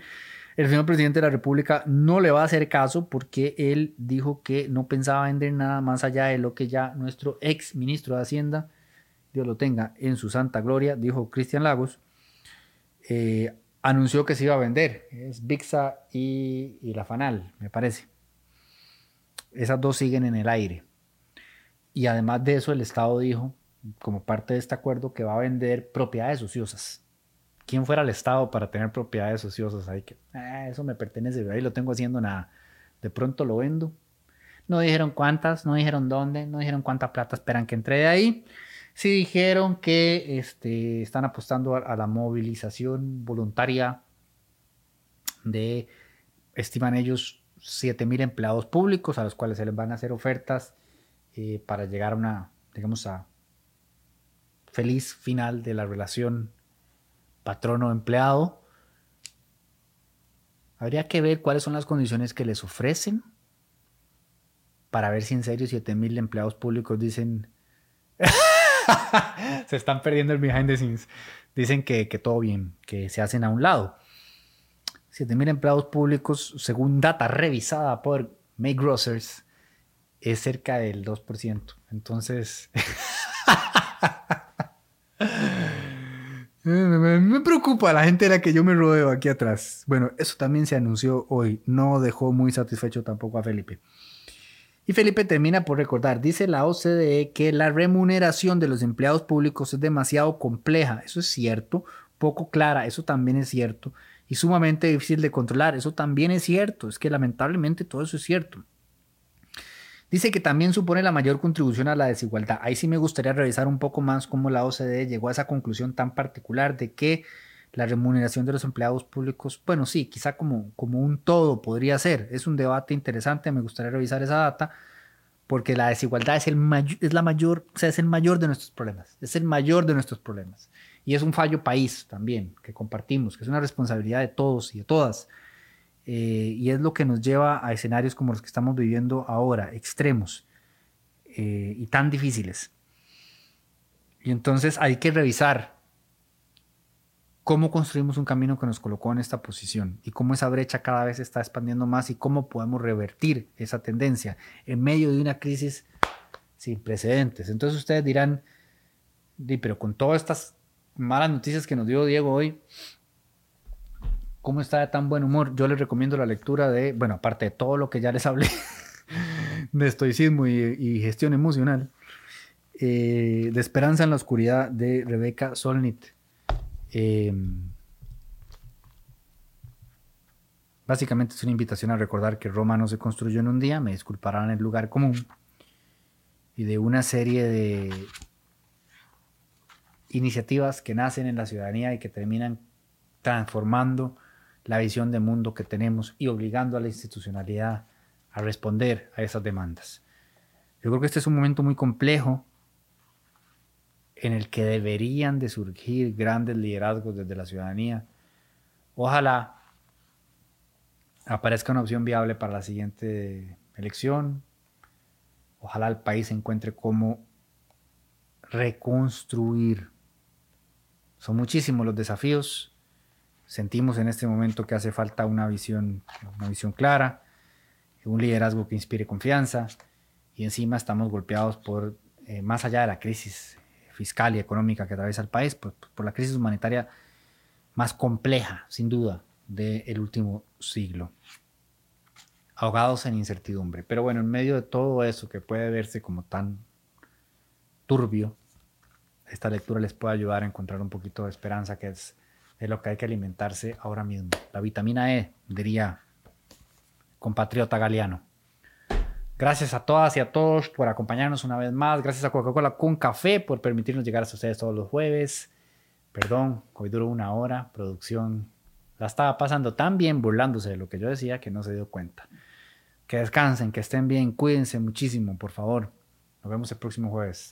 El señor presidente de la República no le va a hacer caso porque él dijo que no pensaba vender nada más allá de lo que ya nuestro ex ministro de Hacienda, Dios lo tenga en su santa gloria, dijo Cristian Lagos, eh, anunció que se iba a vender. Es Bixa y, y la Fanal, me parece. Esas dos siguen en el aire. Y además de eso, el Estado dijo, como parte de este acuerdo, que va a vender propiedades ociosas. ¿Quién fuera el Estado para tener propiedades ociosas ahí? Que, ah, eso me pertenece, ahí lo tengo haciendo nada. De pronto lo vendo. No dijeron cuántas, no dijeron dónde, no dijeron cuánta plata esperan que entre de ahí. Sí dijeron que este, están apostando a, la movilización voluntaria de, estiman ellos, 7.000 empleados públicos a los cuales se les van a hacer ofertas eh, para llegar a una, digamos, a feliz final de la relación patrono-empleado. Habría que ver cuáles son las condiciones que les ofrecen para ver si en serio 7.000 empleados públicos dicen se están perdiendo el behind the scenes. Dicen que, todo bien, que se hacen a un lado. 7.000 empleados públicos, según data revisada por Make Grocers, es cerca del 2%. Entonces, me, me, preocupa la gente de la que yo me rodeo aquí atrás. Bueno, eso también se anunció hoy. No dejó muy satisfecho tampoco a Felipe. Y Felipe termina por recordar, dice la OCDE que la remuneración de los empleados públicos es demasiado compleja, eso es cierto, poco clara, eso también es cierto, y sumamente difícil de controlar, eso también es cierto, es que lamentablemente todo eso es cierto. Dice que también supone la mayor contribución a la desigualdad. Ahí sí me gustaría revisar un poco más cómo la OCDE llegó a esa conclusión tan particular de que la remuneración de los empleados públicos, bueno, sí, quizá como, como un todo podría ser. Es un debate interesante, me gustaría revisar esa data, porque la desigualdad es, el es la mayor, o sea, es el mayor de nuestros problemas, es el mayor de nuestros problemas. Y es un fallo país también, que compartimos, que es una responsabilidad de todos y de todas. Eh, y es lo que nos lleva a escenarios como los que estamos viviendo ahora, extremos eh, y tan difíciles. Y entonces hay que revisar cómo construimos un camino que nos colocó en esta posición y cómo esa brecha cada vez está expandiendo más y cómo podemos revertir esa tendencia en medio de una crisis sin precedentes. Entonces ustedes dirán, pero con todas estas malas noticias que nos dio Diego hoy, ¿cómo está de tan buen humor? Yo les recomiendo la lectura de, bueno, aparte de todo lo que ya les hablé de estoicismo y, gestión emocional, eh, de Esperanza en la Oscuridad de Rebeca Solnit. Em, básicamente es una invitación a recordar que Roma no se construyó en un día, me disculparán el lugar común, y de una serie de iniciativas que nacen en la ciudadanía y que terminan transformando la visión de mundo que tenemos y obligando a la institucionalidad a responder a esas demandas. Yo creo que este es un momento muy complejo en el que deberían de surgir grandes liderazgos desde la ciudadanía. Ojalá aparezca una opción viable para la siguiente elección. Ojalá el país encuentre cómo reconstruir. Son muchísimos los desafíos. Sentimos en este momento que hace falta una visión, una visión clara, un liderazgo que inspire confianza y encima estamos golpeados por, eh, más allá de la crisis fiscal y económica que atraviesa el país, por, la crisis humanitaria más compleja, sin duda, del último siglo. Ahogados en incertidumbre. Pero bueno, en medio de todo eso que puede verse como tan turbio, esta lectura les puede ayudar a encontrar un poquito de esperanza, que es de lo que hay que alimentarse ahora mismo. La vitamina E, diría compatriota galeano. Gracias a todas y a todos por acompañarnos una vez más. Gracias a Coca-Cola con café por permitirnos llegar a ustedes todos los jueves. Perdón, hoy duró una hora. Producción la estaba pasando tan bien burlándose de lo que yo decía que no se dio cuenta. Que descansen, que estén bien, cuídense muchísimo, por favor. Nos vemos el próximo jueves.